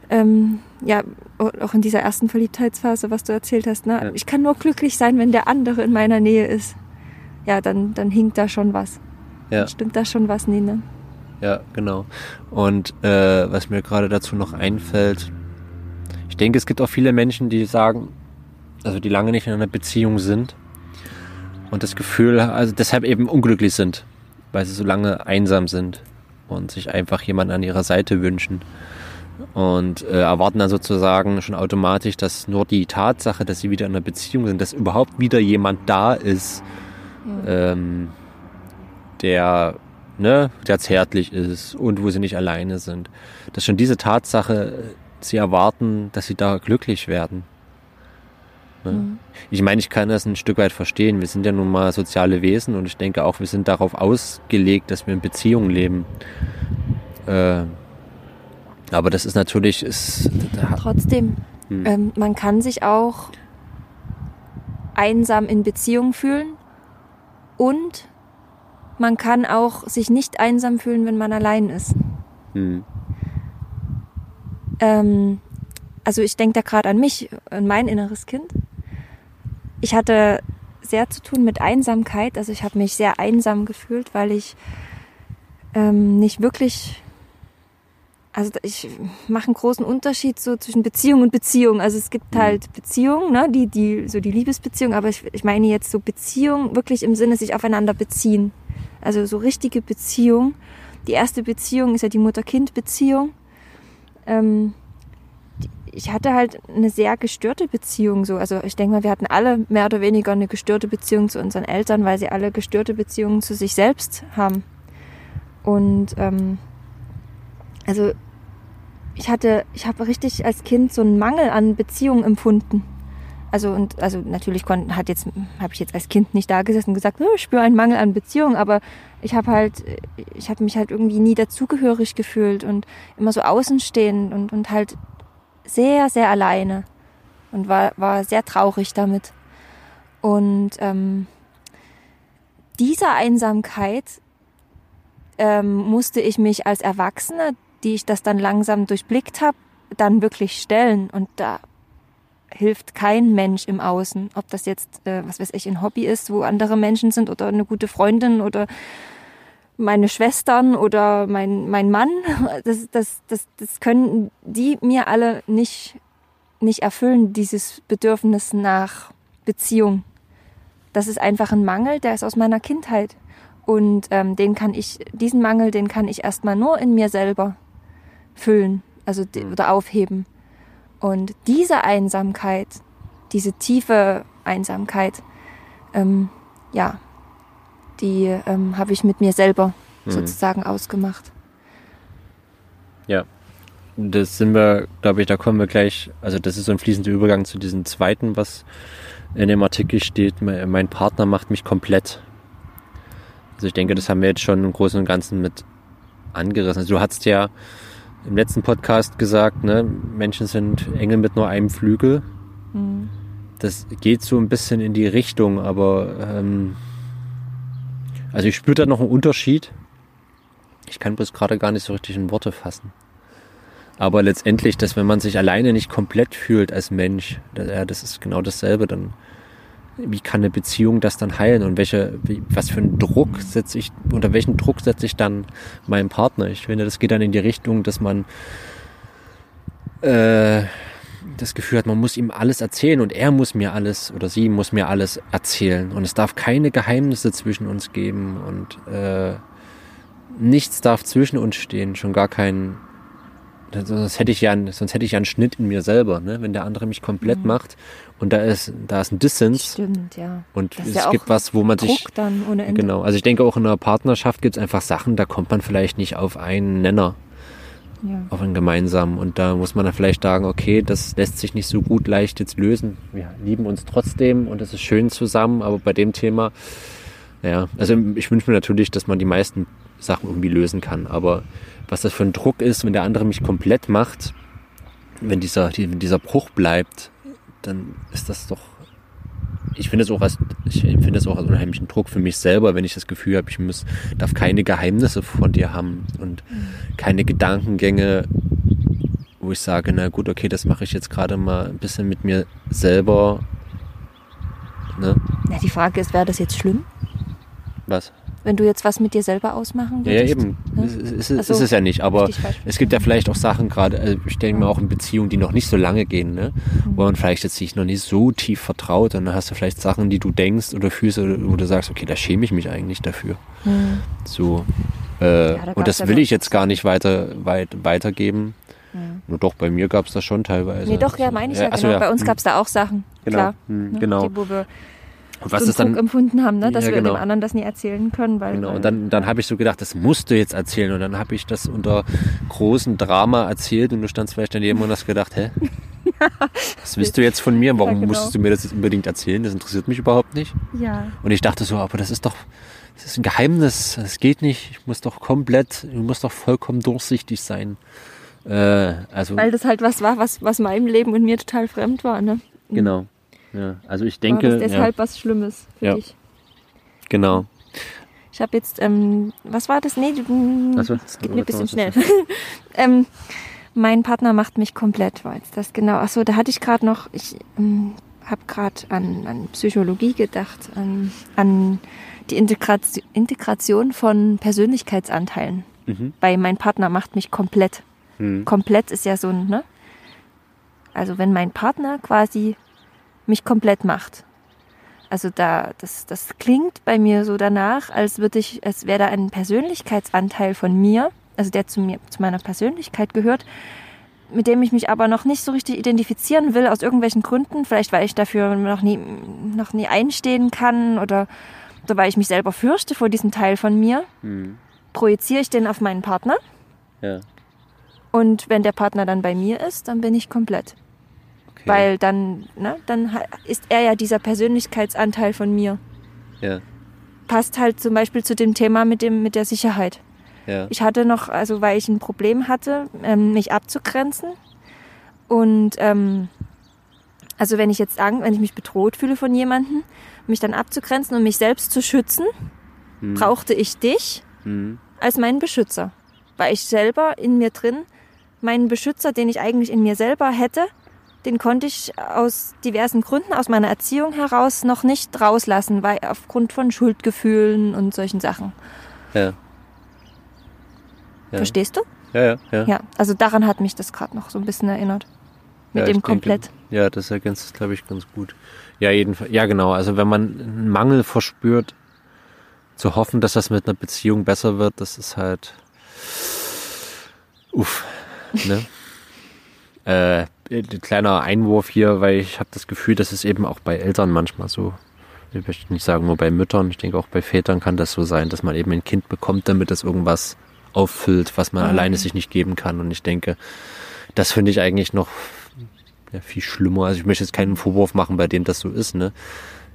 ähm, ja, auch in dieser ersten Verliebtheitsphase, was du erzählt hast, ne? Ja. ich kann nur glücklich sein, wenn der andere in meiner Nähe ist. Ja, dann, dann hinkt da schon was. Ja. Dann stimmt da schon was, Nina. Ja, genau. Und äh, was mir gerade dazu noch einfällt, ich denke, es gibt auch viele Menschen, die sagen, also die lange nicht in einer Beziehung sind und das Gefühl, also deshalb eben unglücklich sind, weil sie so lange einsam sind und sich einfach jemanden an ihrer Seite wünschen und äh, erwarten dann sozusagen schon automatisch, dass nur die Tatsache, dass sie wieder in einer Beziehung sind, dass überhaupt wieder jemand da ist, ähm, der, ne, der zärtlich ist und wo sie nicht alleine sind. Dass schon diese Tatsache, sie erwarten, dass sie da glücklich werden. Ne? Mhm. Ich meine, ich kann das ein Stück weit verstehen. Wir sind ja nun mal soziale Wesen und ich denke auch, wir sind darauf ausgelegt, dass wir in Beziehungen leben. Äh, aber das ist natürlich. Ist, Trotzdem, hm. ähm, man kann sich auch einsam in Beziehung fühlen und man kann auch sich nicht einsam fühlen, wenn man allein ist. Hm. Ähm, also ich denke da gerade an mich, an mein inneres Kind. Ich hatte sehr zu tun mit Einsamkeit. Also ich habe mich sehr einsam gefühlt, weil ich ähm, nicht wirklich also ich mache einen großen Unterschied so zwischen Beziehung und Beziehung. Also es gibt mhm. halt Beziehungen, ne, die, die, so die Liebesbeziehung, aber ich, ich meine jetzt so Beziehung wirklich im Sinne sich aufeinander beziehen. Also so richtige Beziehung. Die erste Beziehung ist ja die Mutter-Kind-Beziehung. Ähm, ich hatte halt eine sehr gestörte Beziehung so. Also ich denke mal, wir hatten alle mehr oder weniger eine gestörte Beziehung zu unseren Eltern, weil sie alle gestörte Beziehungen zu sich selbst haben. Und ähm, also ich hatte, ich habe richtig als Kind so einen Mangel an Beziehungen empfunden. Also und also natürlich kon, hat jetzt habe ich jetzt als Kind nicht da gesessen und gesagt, oh, ich spüre einen Mangel an Beziehungen, aber ich habe halt ich habe mich halt irgendwie nie dazugehörig gefühlt und immer so außenstehend und und halt sehr sehr alleine und war war sehr traurig damit. Und ähm, dieser Einsamkeit ähm, musste ich mich als Erwachsene die ich das dann langsam durchblickt habe, dann wirklich stellen. Und da hilft kein Mensch im Außen, ob das jetzt, äh, was weiß ich, ein Hobby ist, wo andere Menschen sind oder eine gute Freundin oder meine Schwestern oder mein, mein Mann. [laughs] Das, das, das, das können die mir alle nicht, nicht erfüllen, dieses Bedürfnis nach Beziehung. Das ist einfach ein Mangel, der ist aus meiner Kindheit. Und ähm, den kann ich, diesen Mangel, den kann ich erstmal nur in mir selber füllen, also mhm. oder aufheben. Und diese Einsamkeit, diese tiefe Einsamkeit, ähm, ja, die ähm, habe ich mit mir selber mhm. sozusagen ausgemacht. Ja, das sind wir, glaube ich, da kommen wir gleich, also das ist so ein fließender Übergang zu diesem zweiten, was in dem Artikel steht, mein Partner macht mich komplett. Also ich denke, das haben wir jetzt schon im Großen und Ganzen mit angerissen. Also du hattest ja im letzten Podcast gesagt, ne, Menschen sind Engel mit nur einem Flügel. Mhm. Das geht so ein bisschen in die Richtung, aber ähm, also ich spüre da noch einen Unterschied. Ich kann bloß gerade gar nicht so richtig in Worte fassen. Aber letztendlich, dass wenn man sich alleine nicht komplett fühlt als Mensch, das, ja, das ist genau dasselbe, dann wie kann eine Beziehung das dann heilen und welche, was für einen Druck setze ich, unter welchen Druck setze ich dann meinen Partner? Ich finde, das geht dann in die Richtung, dass man äh, das Gefühl hat, man muss ihm alles erzählen und er muss mir alles oder sie muss mir alles erzählen und es darf keine Geheimnisse zwischen uns geben und äh, nichts darf zwischen uns stehen, schon gar kein sonst hätte ich ja, sonst hätte ich ja einen Schnitt in mir selber, ne? wenn der andere mich komplett mhm. macht und da ist, da ist ein Dissens. Stimmt, ja. Und das es ja gibt was, wo man Druck sich. Dann ohne Ende. Genau. Also ich denke auch in einer Partnerschaft gibt es einfach Sachen, da kommt man vielleicht nicht auf einen Nenner. Ja. Auf einen gemeinsamen. Und da muss man dann vielleicht sagen, okay, das lässt sich nicht so gut leicht jetzt lösen. Wir lieben uns trotzdem und es ist schön zusammen, aber bei dem Thema, ja, also ich wünsche mir natürlich, dass man die meisten Sachen irgendwie lösen kann. Aber was das für ein Druck ist, wenn der andere mich komplett macht, wenn dieser, wenn dieser Bruch bleibt, dann ist das doch. Ich finde es auch als, ich empfinde es auch als unheimlichen Druck für mich selber, wenn ich das Gefühl habe, ich muss, darf keine Geheimnisse von dir haben und keine Gedankengänge, wo ich sage, na gut, okay, das mache ich jetzt gerade mal ein bisschen mit mir selber. Ne? Ja, die Frage ist, wäre das jetzt schlimm? Was? Wenn du jetzt was mit dir selber ausmachen würdest. Ja, eben. Ne? Ist, ist, ist, es ja nicht. Aber es gibt ja vielleicht auch Sachen gerade, also ich denke mir auch in Beziehungen, die noch nicht so lange gehen, ne? Mhm. wo man vielleicht jetzt sich noch nicht so tief vertraut. Und dann hast du vielleicht Sachen, die du denkst oder fühlst, wo du sagst, okay, da schäme ich mich eigentlich dafür. Mhm. So. Äh, ja, da und das will ich jetzt gar nicht weiter, weit, weitergeben. Mhm. Nur doch, bei mir gab es das schon teilweise. Nee, doch, ja, meine ich ja, genau. Ja. Bei uns gab es da auch Sachen. Genau. Klar. Mhm, ne? genau. Die, wo wir Und was so ist dann empfunden haben, ne? dass Ja, wir genau. dem anderen das nie erzählen können. Weil, Genau, und dann, dann habe ich so gedacht, das musst du jetzt erzählen. Und dann habe ich das unter großem Drama erzählt und du standst vielleicht daneben und hast gedacht, hä? [laughs] Was willst du jetzt von mir? Warum Ja, genau. musstest du mir das jetzt unbedingt erzählen? Das interessiert mich überhaupt nicht. Ja, Und ich dachte so, aber das ist doch, das ist ein Geheimnis. Das geht nicht. Ich muss doch komplett, ich muss doch vollkommen durchsichtig sein. Äh, also, weil das halt was war, was, was meinem Leben und mir total fremd war. Ne? genau. Ja, also ich War denke, das deshalb ja, was Schlimmes für Ja. dich? genau. Ich habe jetzt, ähm, was war das? Nee, du- Ach so, das geht mir ein was bisschen war schnell. das [laughs] ähm, mein Partner macht mich komplett, war jetzt das genau. Ach so, da hatte ich gerade noch, ich ähm, habe gerade an, an Psychologie gedacht, an, an die Integration, Integration von Persönlichkeitsanteilen. Mhm. Bei mein Partner macht mich komplett. Hm. Komplett ist ja so ein, ne? Also wenn mein Partner quasi mich komplett macht. Also da, das, das klingt bei mir so danach, als würde ich, als wäre da ein Persönlichkeitsanteil von mir, also der zu mir, zu meiner Persönlichkeit gehört, mit dem ich mich aber noch nicht so richtig identifizieren will, aus irgendwelchen Gründen. Vielleicht weil ich dafür noch nie, noch nie einstehen kann oder, oder weil ich mich selber fürchte vor diesem Teil von mir, Hm. projiziere ich den auf meinen Partner. Ja. Und wenn der Partner dann bei mir ist, dann bin ich komplett. Okay. Weil dann, ne, dann ist er ja dieser Persönlichkeitsanteil von mir. ja. Passt halt zum Beispiel zu dem Thema mit, dem, mit der Sicherheit. Ja. Ich hatte noch, also weil ich ein Problem hatte, ähm, mich abzugrenzen. Und ähm, also wenn ich jetzt sagen, wenn ich mich bedroht fühle von jemandem, mich dann abzugrenzen und mich selbst zu schützen, Hm. brauchte ich dich Hm. als meinen Beschützer. Weil ich selber in mir drin, meinen Beschützer, den ich eigentlich in mir selber hätte, den konnte ich aus diversen Gründen, aus meiner Erziehung heraus noch nicht rauslassen, weil aufgrund von Schuldgefühlen und solchen Sachen. Ja. Ja. Verstehst du? Ja, ja, ja. Ja, also daran hat mich das gerade noch so ein bisschen erinnert. Mit Ja, dem ich denke, komplett. Ja, das ergänzt es, glaube ich, ganz gut. Ja, jedenfalls. Ja, genau. Also wenn man einen Mangel verspürt, zu hoffen, dass das mit einer Beziehung besser wird, das ist halt. Uff. Ne? [laughs] äh, ein kleiner Einwurf hier, weil ich habe das Gefühl, das ist eben auch bei Eltern manchmal so. Ich möchte nicht sagen nur bei Müttern, ich denke auch bei Vätern kann das so sein, dass man eben ein Kind bekommt, damit es irgendwas auffüllt, was man Mhm. alleine sich nicht geben kann. Und ich denke, das finde ich eigentlich noch ja, viel schlimmer. Also ich möchte jetzt keinen Vorwurf machen, bei dem das so ist, ne?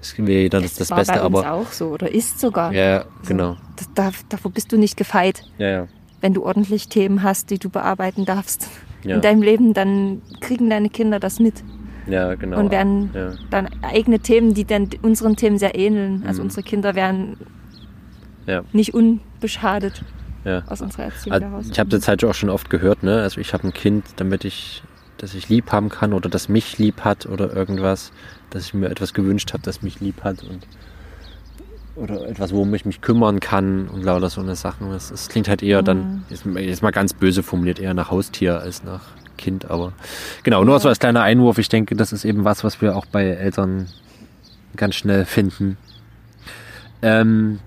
Es wäre jeder das, das war Beste, bei uns aber. auch so oder ist sogar. Ja, genau. Das, da, davor bist du nicht gefeit, Ja, ja. wenn du ordentlich Themen hast, die du bearbeiten darfst. Ja, In deinem Leben, dann kriegen deine Kinder das mit ja genau. und werden ja. dann eigene Themen, die dann unseren Themen sehr ähneln. Also Mhm. unsere Kinder werden Ja. nicht unbeschadet aus unserer Erziehung Also, daraus. ich habe das halt auch schon oft gehört, ne? Also ich habe ein Kind, damit ich, dass ich lieb haben kann oder das mich lieb hat oder irgendwas, dass ich mir etwas gewünscht habe, das mich lieb hat und oder etwas, worum ich mich kümmern kann und lauter so eine Sachen. Das, das klingt halt eher dann, jetzt, jetzt mal ganz böse formuliert, eher nach Haustier als nach Kind, aber genau, nur Ja. so als kleiner Einwurf. Ich denke, das ist eben was, was wir auch bei Eltern ganz schnell finden. Ähm,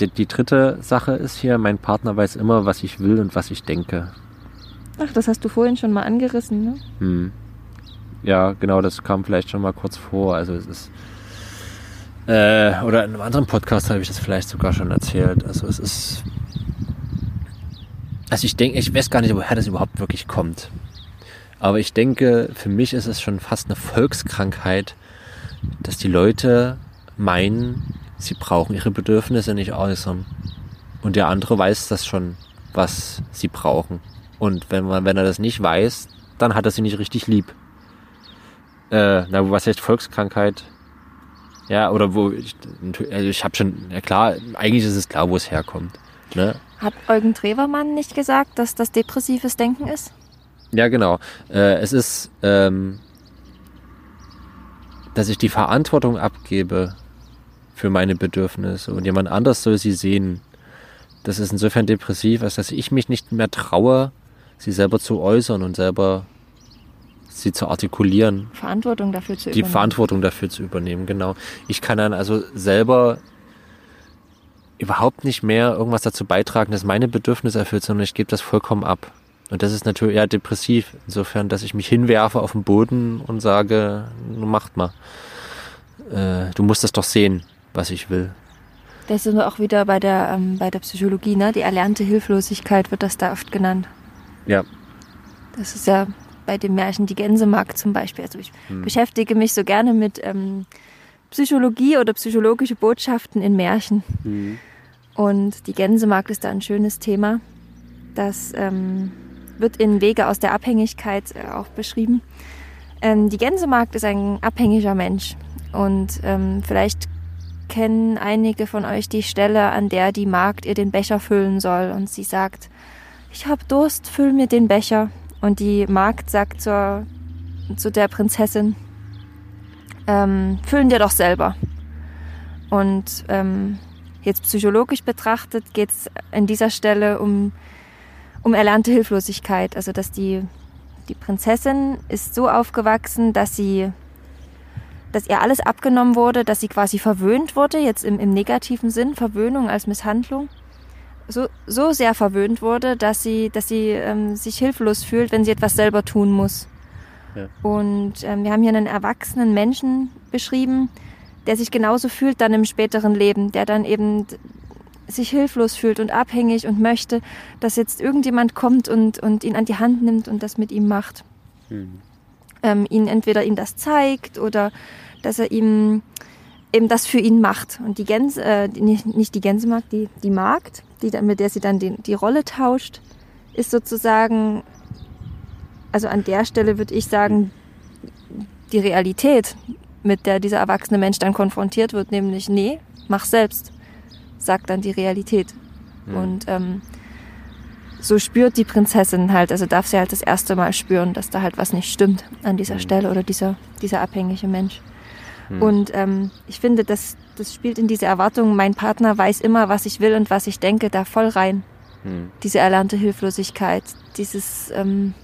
die, die dritte Sache ist hier, mein Partner weiß immer, was ich will und was ich denke. Ach, das hast du vorhin schon mal angerissen, ne? Hm. Ja, genau, das kam vielleicht schon mal kurz vor. Also es ist. Äh, oder in einem anderen Podcast habe ich das vielleicht sogar schon erzählt. Also es ist. Also ich denke, ich weiß gar nicht, woher das überhaupt wirklich kommt. Aber ich denke, für mich ist es schon fast eine Volkskrankheit, dass die Leute meinen, sie brauchen ihre Bedürfnisse nicht äußern. Und der andere weiß das schon, was sie brauchen. Und wenn man, wenn er das nicht weiß, dann hat er sie nicht richtig lieb. Äh, na, was heißt Volkskrankheit? Ja, oder wo ich, also ich habe schon, ja klar, eigentlich ist es klar, wo es herkommt. Ne? Hat Eugen Trevermann nicht gesagt, dass das depressives Denken ist? Ja, genau. Äh, es ist, ähm, dass ich die Verantwortung abgebe für meine Bedürfnisse und jemand anders soll sie sehen. Das ist insofern depressiv, als dass ich mich nicht mehr traue, sie selber zu äußern und selber sie zu artikulieren, Verantwortung dafür zu die übernehmen. Verantwortung dafür zu übernehmen, genau. Ich kann dann also selber überhaupt nicht mehr irgendwas dazu beitragen, dass meine Bedürfnisse erfüllt sind, sondern ich gebe das vollkommen ab. Und das ist natürlich eher depressiv, insofern, dass ich mich hinwerfe auf den Boden und sage, macht mal. äh, du musst es doch sehen, was ich will. Das sind wir auch wieder bei der, ähm, bei der Psychologie, ne? Die erlernte Hilflosigkeit wird das da oft genannt. Ja. Das ist ja bei dem Märchen Die Gänsemarkt zum Beispiel. Also ich Hm. beschäftige mich so gerne mit ähm, Psychologie oder psychologische Botschaften in Märchen. Und die Gänsemarkt ist da ein schönes Thema. Das ähm, wird in Wege aus der Abhängigkeit äh, auch beschrieben. Ähm, die Gänsemarkt ist ein abhängiger Mensch. Und ähm, vielleicht kennen einige von euch die Stelle, an der die Magd ihr den Becher füllen soll. Und sie sagt, ich hab Durst, füll mir den Becher. Und die Magd sagt zur, zu der Prinzessin, ähm, füllen dir doch selber. Und ähm, jetzt psychologisch betrachtet geht es an dieser Stelle um, um erlernte Hilflosigkeit. Also dass die, die Prinzessin ist so aufgewachsen, dass sie dass ihr alles abgenommen wurde, dass sie quasi verwöhnt wurde, jetzt im, im negativen Sinn, Verwöhnung als Misshandlung, so, so sehr verwöhnt wurde, dass sie, dass sie ähm, sich hilflos fühlt, wenn sie etwas selber tun muss. Ja. Und ähm, wir haben hier einen erwachsenen Menschen beschrieben, der sich genauso fühlt dann im späteren Leben, der dann eben sich hilflos fühlt und abhängig und möchte, dass jetzt irgendjemand kommt und, und ihn an die Hand nimmt und das mit ihm macht. Ähm, ihn entweder ihm das zeigt oder dass er ihm eben das für ihn macht. Und die Gänse, äh, nicht, nicht die Gänsemarkt, die, die Magd, die, mit der sie dann die, die Rolle tauscht, ist sozusagen, also an der Stelle würde ich sagen, die Realität, mit der dieser erwachsene Mensch dann konfrontiert wird, nämlich, nee, mach selbst, sagt dann die Realität. Und ähm, so spürt die Prinzessin halt, also darf sie halt das erste Mal spüren, dass da halt was nicht stimmt an dieser Mhm. Stelle oder dieser, dieser abhängige Mensch. Und ähm, ich finde, das, das spielt in diese Erwartung, mein Partner weiß immer, was ich will und was ich denke, da voll rein. Hm. Diese erlernte Hilflosigkeit, dieses ähm,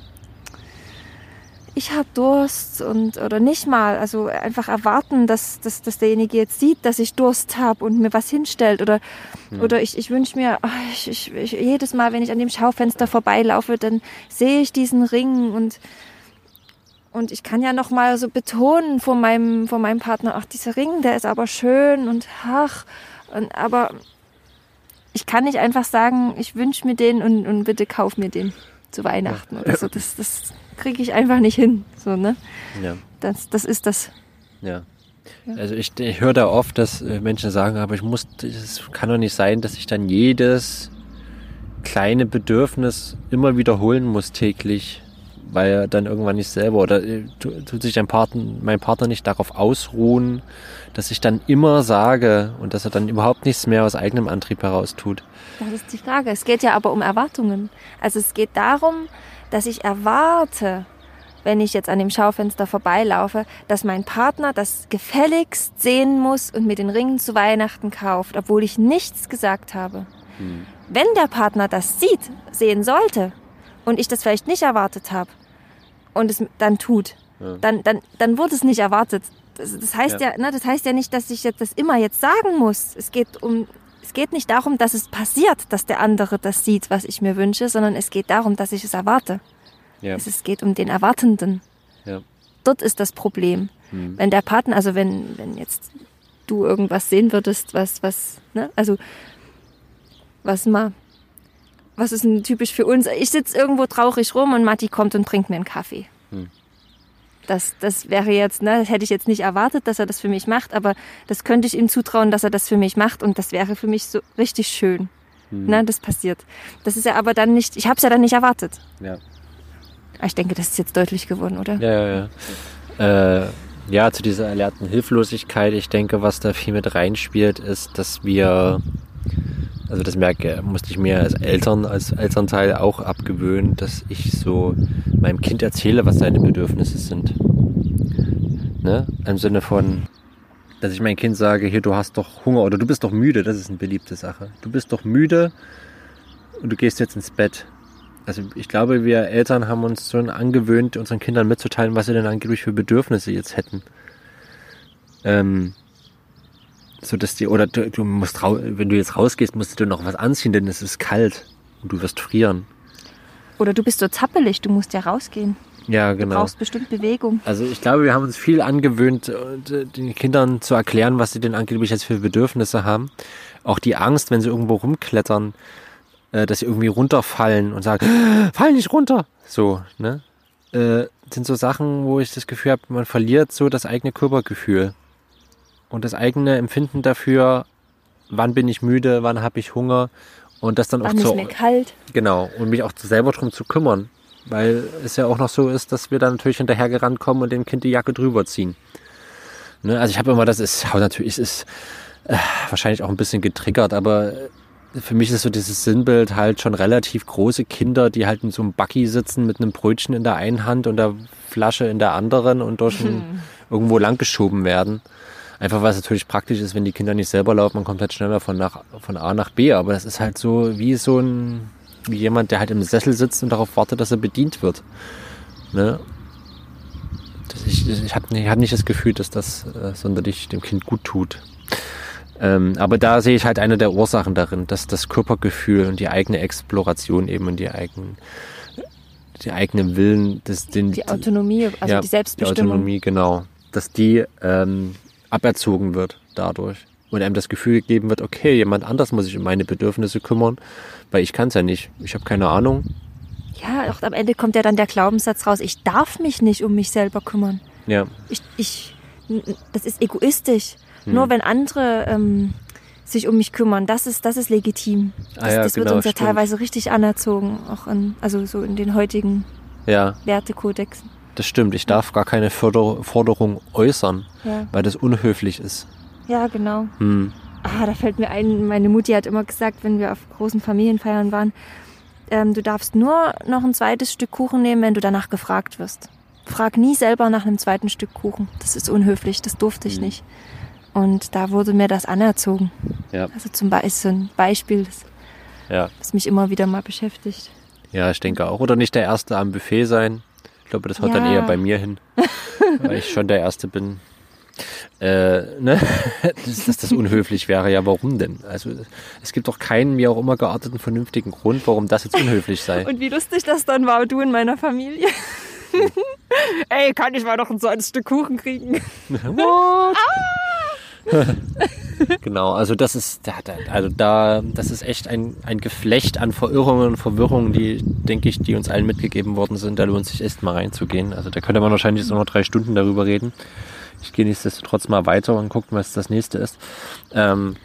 ich habe Durst und oder nicht mal, also einfach erwarten, dass, dass, dass derjenige jetzt sieht, dass ich Durst habe und mir was hinstellt. Oder oder ich, ich wünsche mir, ah, ich, ich, ich, jedes Mal, wenn ich an dem Schaufenster vorbeilaufe, dann sehe ich diesen Ring und und ich kann ja noch mal so betonen vor meinem vor meinem Partner, ach dieser Ring, der ist aber schön und ach und aber ich kann nicht einfach sagen, ich wünsche mir den und, und bitte kauf mir den zu Weihnachten oder so. Das, das kriege ich einfach nicht hin. So, ne? Ja. Das, das ist das. Ja. Also ich, ich höre da oft, dass äh, Menschen sagen, aber ich muss, es kann doch nicht sein, dass ich dann jedes kleine Bedürfnis immer wiederholen muss täglich, weil er dann irgendwann nicht selber oder äh, tu- tut sich dein Partner, mein Partner nicht darauf ausruhen, dass ich dann immer sage und dass er dann überhaupt nichts mehr aus eigenem Antrieb heraus tut. Das ist die Frage. Es geht ja aber um Erwartungen. Also es geht darum, dass ich erwarte, wenn ich jetzt an dem Schaufenster vorbeilaufe, dass mein Partner das gefälligst sehen muss und mir den Ring zu Weihnachten kauft, obwohl ich nichts gesagt habe. Wenn der Partner das sieht, sehen sollte und ich das vielleicht nicht erwartet habe und es dann tut, Ja. dann, dann, dann wurde es nicht erwartet. Das, das heißt ja, Ja. ne, das heißt ja nicht, dass ich jetzt das immer jetzt sagen muss. Es geht um, es geht nicht darum, dass es passiert, dass der andere das sieht, was ich mir wünsche, sondern es geht darum, dass ich es erwarte. Ja. Es, es geht um den Erwartenden. Ja. Dort ist das Problem. Hm. Wenn der Partner, also wenn, wenn jetzt du irgendwas sehen würdest, was, was, ne, also, was mal, was ist denn typisch für uns? Ich sitze irgendwo traurig rum und Matti kommt und bringt mir einen Kaffee. Hm. Das, das wäre jetzt, ne, das hätte ich jetzt nicht erwartet, dass er das für mich macht, aber das könnte ich ihm zutrauen, dass er das für mich macht und das wäre für mich so richtig schön. Hm. Ne, das passiert. Das ist ja aber dann nicht, ich habe es ja dann nicht erwartet. Ja. Aber Ich denke, das ist jetzt deutlich geworden, oder? Ja, ja, ja. Äh, ja, zu dieser erlernten Hilflosigkeit, ich denke, was da viel mit reinspielt, ist, dass wir, also das merke, musste ich mir als Eltern, als Elternteil auch abgewöhnen, dass ich so meinem Kind erzähle, was seine Bedürfnisse sind. Ne? Im Sinne von, dass ich meinem Kind sage, hier, du hast doch Hunger oder du bist doch müde, das ist eine beliebte Sache. Du bist doch müde und du gehst jetzt ins Bett. Also ich glaube, wir Eltern haben uns schon angewöhnt, unseren Kindern mitzuteilen, was sie denn angeblich für Bedürfnisse jetzt hätten. Ähm, so dass die, oder du, du musst wenn du jetzt rausgehst, musst du noch was anziehen, denn es ist kalt und du wirst frieren. Oder du bist so zappelig, du musst ja rausgehen. Ja, Du genau. brauchst bestimmt Bewegung. Also ich glaube, wir haben uns viel angewöhnt, äh, den Kindern zu erklären, was sie denn angeblich jetzt für Bedürfnisse haben. Auch die Angst, wenn sie irgendwo rumklettern, äh, dass sie irgendwie runterfallen und sagen, [gasps] fall nicht runter. So, ne? Äh, sind so Sachen, wo ich das Gefühl habe, man verliert so das eigene Körpergefühl. Und das eigene Empfinden dafür, wann bin ich müde, wann habe ich Hunger. Und das dann auch Wann zu, mir kalt? Genau, und mich auch selber drum zu kümmern. Weil es ja auch noch so ist, dass wir dann natürlich hinterhergerannt kommen und dem Kind die Jacke drüber ziehen. Ne? Also ich habe immer, das ist natürlich, ist äh, wahrscheinlich auch ein bisschen getriggert, aber für mich ist so dieses Sinnbild halt schon relativ große Kinder, die halt in so einem Buggy sitzen mit einem Brötchen in der einen Hand und der Flasche in der anderen und durch ein, irgendwo langgeschoben werden. Einfach weil es natürlich praktisch ist, wenn die Kinder nicht selber laufen, man kommt halt schneller von, nach, von A nach B. Aber das ist halt so wie so ein, wie jemand, der halt im Sessel sitzt und darauf wartet, dass er bedient wird. Ne? Das, ich ich habe ich hab nicht das Gefühl, dass das äh, sonderlich dem Kind gut tut. Ähm, aber da sehe ich halt eine der Ursachen darin, dass das Körpergefühl und die eigene Exploration eben und die eigenen die eigenen Willen, das, den, Die Autonomie, also ja, die Selbstbestimmung. Die Autonomie, genau. Dass die ähm, aberzogen wird dadurch. Und einem das Gefühl gegeben wird, okay, jemand anders muss sich um meine Bedürfnisse kümmern, weil ich kann es ja nicht. Ich habe keine Ahnung. Ja, auch am Ende kommt ja dann der Glaubenssatz raus, ich darf mich nicht um mich selber kümmern. Ja, Ich, ich, das ist egoistisch. Hm. Nur wenn andere ähm, sich um mich kümmern, das ist, das ist legitim. Das, Ah ja, das wird genau, uns ja stimmt. teilweise richtig anerzogen, auch in, also so in den heutigen ja, Wertekodexen. Das stimmt. Ich darf gar keine Förder Forderung äußern, Ja, weil das unhöflich ist. ja genau. Hm. Ah, da fällt mir ein, meine Mutti hat immer gesagt, wenn wir auf großen Familienfeiern waren, ähm, du darfst nur noch ein zweites Stück Kuchen nehmen, wenn du danach gefragt wirst. Frag nie selber nach einem zweiten Stück Kuchen. Das ist unhöflich, das durfte ich Mhm. nicht. Und da wurde mir das anerzogen. Ja. Also zum Beispiel so ein Beispiel, das, Ja. das mich immer wieder mal beschäftigt. ja, ich denke auch. Oder nicht der Erste am Buffet sein. Ich glaube, das haut dann Ja. eher bei mir hin, [laughs] weil ich schon der Erste bin. Äh, ne? [laughs] dass, dass das unhöflich wäre. Ja, warum denn? Also es gibt doch keinen wie auch immer gearteten vernünftigen Grund, warum das jetzt unhöflich sei. Und wie lustig das dann war, du in meiner Familie. [laughs] Ey, kann ich mal noch ein zweites Stück Kuchen kriegen? What? [laughs] genau, also das ist, also da, das ist echt ein, ein Geflecht an Verirrungen und Verwirrungen, die, denke ich, die uns allen mitgegeben worden sind. Da lohnt sich echt mal reinzugehen. Also da könnte man wahrscheinlich jetzt noch noch drei Stunden darüber reden. Ich gehe nichtsdestotrotz mal weiter und gucken, was das nächste ist. Ähm,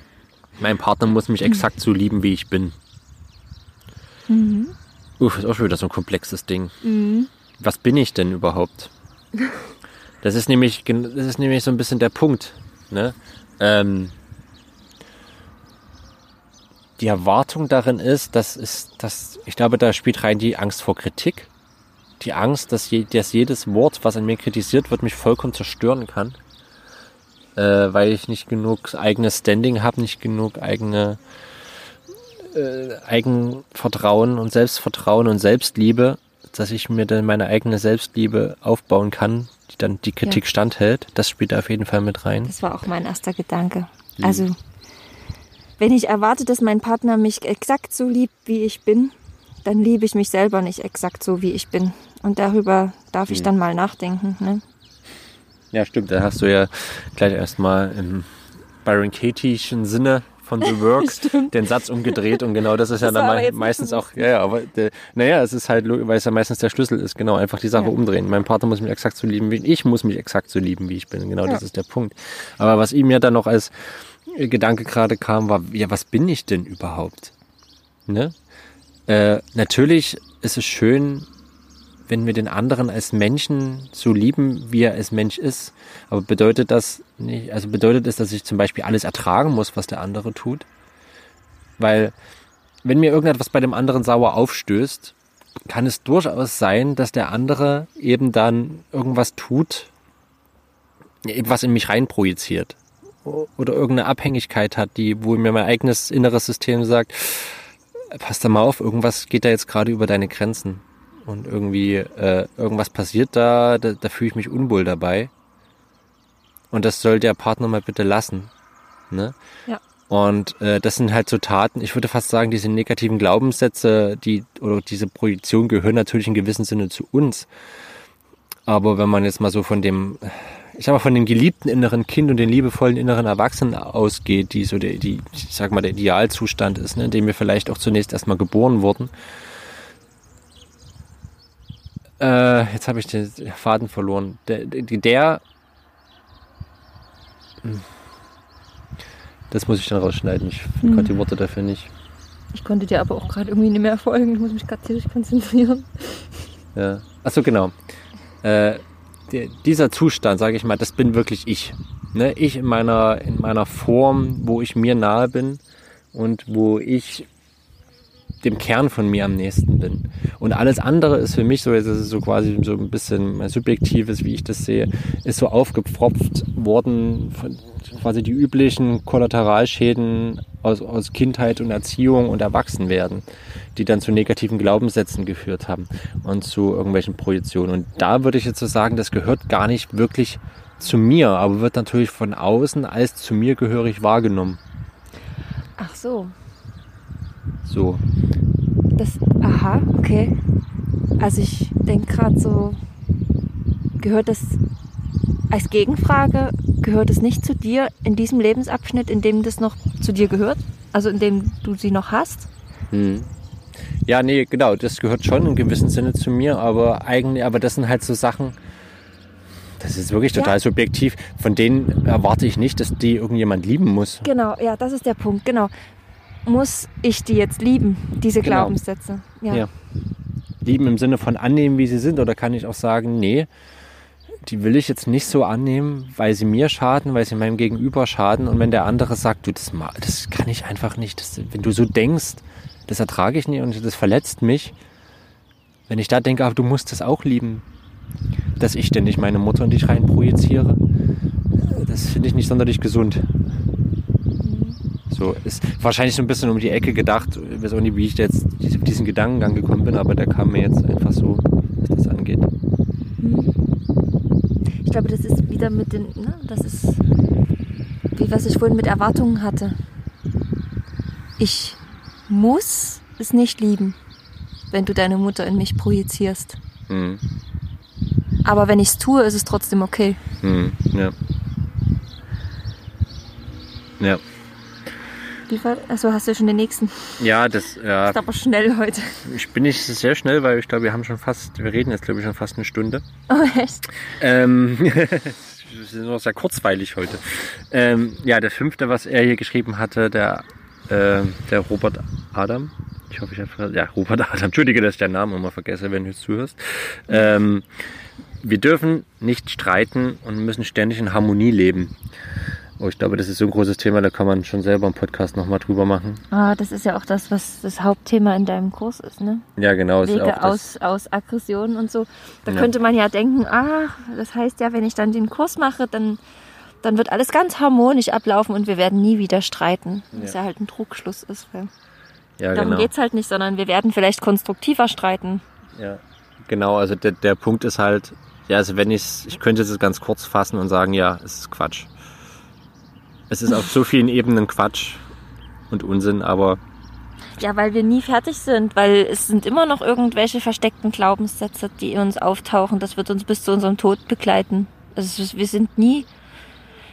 mein Partner muss mich exakt so lieben, wie ich bin. Uff, ist auch schon wieder so ein komplexes Ding. Was bin ich denn überhaupt? [laughs] Das ist nämlich, das ist nämlich so ein bisschen der Punkt. Ne? Ähm, die Erwartung darin ist, dass ist, dass ich glaube, da spielt rein die Angst vor Kritik, die Angst, dass, je, dass jedes Wort, was an mir kritisiert wird, mich vollkommen zerstören kann, äh, weil ich nicht genug eigenes Standing habe, nicht genug eigene äh, Eigenvertrauen und Selbstvertrauen und Selbstliebe, dass ich mir dann meine eigene Selbstliebe aufbauen kann, die dann die Kritik standhält. Das spielt da auf jeden Fall mit rein. Das war auch mein erster Gedanke. Also, wenn ich erwarte, dass mein Partner mich exakt so liebt, wie ich bin, dann liebe ich mich selber nicht exakt so, wie ich bin. Und darüber darf ich dann mal nachdenken. Ne? Ja, stimmt. Da hast du ja gleich erstmal im Byron Katie'schen Sinne von The Work [laughs] den Satz umgedreht und genau das ist ja Das dann mei- jetzt nicht meistens auch, ja, ja, aber der, naja, es ist halt, weil es ja meistens der Schlüssel ist, genau, einfach die Sache Ja. umdrehen. Mein Partner muss mich exakt so lieben, wie ich muss mich exakt so lieben, wie ich bin. Genau, Ja. das ist der Punkt. Aber was ihm ja dann noch als äh, Gedanke gerade kam, war, ja, was bin ich denn überhaupt? Ne? Äh, natürlich ist es schön, wenn wir den anderen als Menschen so lieben, wie er als Mensch ist. Aber bedeutet das nicht, also bedeutet es, dass ich zum Beispiel alles ertragen muss, was der andere tut? Weil, wenn mir irgendetwas bei dem anderen sauer aufstößt, kann es durchaus sein, dass der andere eben dann irgendwas tut, etwas in mich reinprojiziert. Oder irgendeine Abhängigkeit hat, die, wo mir mein eigenes inneres System sagt, pass da mal auf, irgendwas geht da jetzt gerade über deine Grenzen. Und irgendwie, äh, irgendwas passiert da, da, da fühle ich mich unwohl dabei. Und das soll der Partner mal bitte lassen. Ne? Ja. Und äh, das sind halt so Taten, ich würde fast sagen, diese negativen Glaubenssätze, die oder diese Projektion gehören natürlich in gewissem Sinne zu uns. Aber wenn man jetzt mal so von dem, ich sag mal, von dem geliebten inneren Kind und den liebevollen inneren Erwachsenen ausgeht, die so der, die, ich sag mal, der Idealzustand ist, ne, in dem wir vielleicht auch zunächst erstmal geboren wurden. Äh, jetzt habe ich den Faden verloren. Der, der, das muss ich dann rausschneiden. Ich finde gerade die Worte dafür nicht. Ich konnte dir aber auch gerade irgendwie nicht mehr folgen. Ich muss mich gerade tierisch konzentrieren. Ja. Achso, genau. Äh, der, dieser Zustand, sage ich mal, das bin wirklich ich. Ne? Ich in meiner, in meiner Form, wo ich mir nahe bin und wo ich dem Kern von mir am nächsten bin. Und alles andere ist für mich so, das ist so quasi so ein bisschen mein subjektives, wie ich das sehe, ist so aufgepfropft worden von quasi die üblichen Kollateralschäden aus, aus Kindheit und Erziehung und Erwachsenwerden, die dann zu negativen Glaubenssätzen geführt haben und zu irgendwelchen Projektionen. Und da würde ich jetzt so sagen, das gehört gar nicht wirklich zu mir, aber wird natürlich von außen als zu mir gehörig wahrgenommen. Ach so. So. Das, aha, okay. Also ich denke gerade so, gehört das als Gegenfrage, gehört es nicht zu dir in diesem Lebensabschnitt, in dem das noch zu dir gehört? Also in dem du sie noch hast? Hm. Ja, nee, genau, das gehört schon in gewissem Sinne zu mir, aber eigentlich, aber das sind halt so Sachen, das ist wirklich total ja. subjektiv. Von denen erwarte ich nicht, dass die irgendjemand lieben muss. Genau, ja, das ist der Punkt, genau muss ich die jetzt lieben, diese genau. Glaubenssätze? Ja. ja. Lieben im Sinne von annehmen, wie sie sind, oder kann ich auch sagen, nee, die will ich jetzt nicht so annehmen, weil sie mir schaden, weil sie meinem Gegenüber schaden. Und wenn der andere sagt, du, das, das kann ich einfach nicht, das, wenn du so denkst, das ertrage ich nicht und das verletzt mich. Wenn ich da denke, aber du musst das auch lieben, dass ich denn nicht meine Mutter in dich rein projiziere, das finde ich nicht sonderlich gesund. So ist wahrscheinlich so ein bisschen um die Ecke gedacht. Ich weiß auch nicht, wie ich jetzt auf diesen Gedankengang gekommen bin, aber der kam mir jetzt einfach so, was das angeht. Hm. Ich glaube, das ist wieder mit den, ne, das ist wie was ich vorhin mit Erwartungen hatte. Ich muss es nicht lieben, wenn du deine Mutter in mich projizierst. Mhm. Aber wenn ich es tue, ist es trotzdem okay. Mhm. Ja. Ja. Also hast du schon den nächsten. Ja, das ja. Ist aber schnell heute. Ich bin nicht sehr schnell, weil ich glaube, wir haben schon fast, wir reden jetzt glaube ich schon fast eine Stunde. Oh echt? Ähm, [laughs] wir sind noch sehr kurzweilig heute. Ähm, ja, der fünfte, was er hier geschrieben hatte, der, äh, der Robert Adam. Ich hoffe, ich habe ja Robert Adam. Entschuldige, dass ich den Namen immer vergesse, wenn du zuhörst. Ähm, wir dürfen nicht streiten und müssen ständig in Harmonie leben. Oh, ich glaube, das ist so ein großes Thema, da kann man schon selber einen Podcast nochmal drüber machen. Ah, das ist ja auch das, was das Hauptthema in deinem Kurs ist, ne? Ja, genau. Wege ist auch aus, aus Aggressionen und so. Da ja. könnte man ja denken, ah, das heißt ja, wenn ich dann den Kurs mache, dann, dann wird alles ganz harmonisch ablaufen und wir werden nie wieder streiten. Ja. Was ja halt ein Trugschluss ist. Weil ja, darum genau. geht es halt nicht, sondern wir werden vielleicht konstruktiver streiten. Ja, genau. Also der, der Punkt ist halt, ja, also wenn ich ich könnte es ganz kurz fassen und sagen, ja, es ist Quatsch. Es ist auf so vielen Ebenen Quatsch und Unsinn, aber. Ja, weil wir nie fertig sind, weil es sind immer noch irgendwelche versteckten Glaubenssätze, die in uns auftauchen. Das wird uns bis zu unserem Tod begleiten. Also wir sind nie,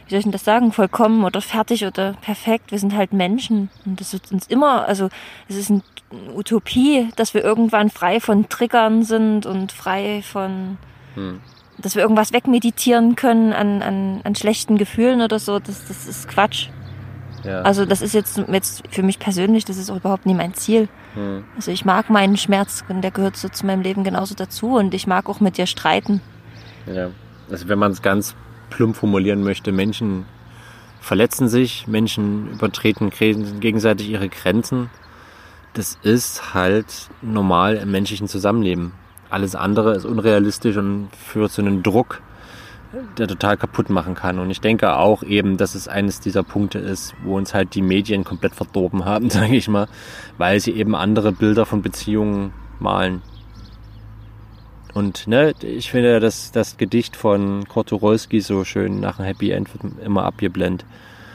wie soll ich denn das sagen, vollkommen oder fertig oder perfekt. Wir sind halt Menschen. Und das wird uns immer, also es ist eine Utopie, dass wir irgendwann frei von Triggern sind und frei von hm dass wir irgendwas wegmeditieren können an, an, an schlechten Gefühlen oder so, das, das ist Quatsch. Ja. Also das ist jetzt, jetzt für mich persönlich, das ist auch überhaupt nie mein Ziel. Hm. Also ich mag meinen Schmerz und der gehört so zu meinem Leben genauso dazu und ich mag auch mit dir streiten. Ja, also wenn man es ganz plump formulieren möchte, Menschen verletzen sich, Menschen übertreten gegenseitig ihre Grenzen. Das ist halt normal im menschlichen Zusammenleben. Alles andere ist unrealistisch und führt zu einem Druck, der total kaputt machen kann. Und ich denke auch eben, dass es eines dieser Punkte ist, wo uns halt die Medien komplett verdorben haben, [laughs] sage ich mal, weil sie eben andere Bilder von Beziehungen malen. Und ne, ich finde das, das Gedicht von Kurt Tucholsky so schön, nach einem Happy End wird immer abgeblendet.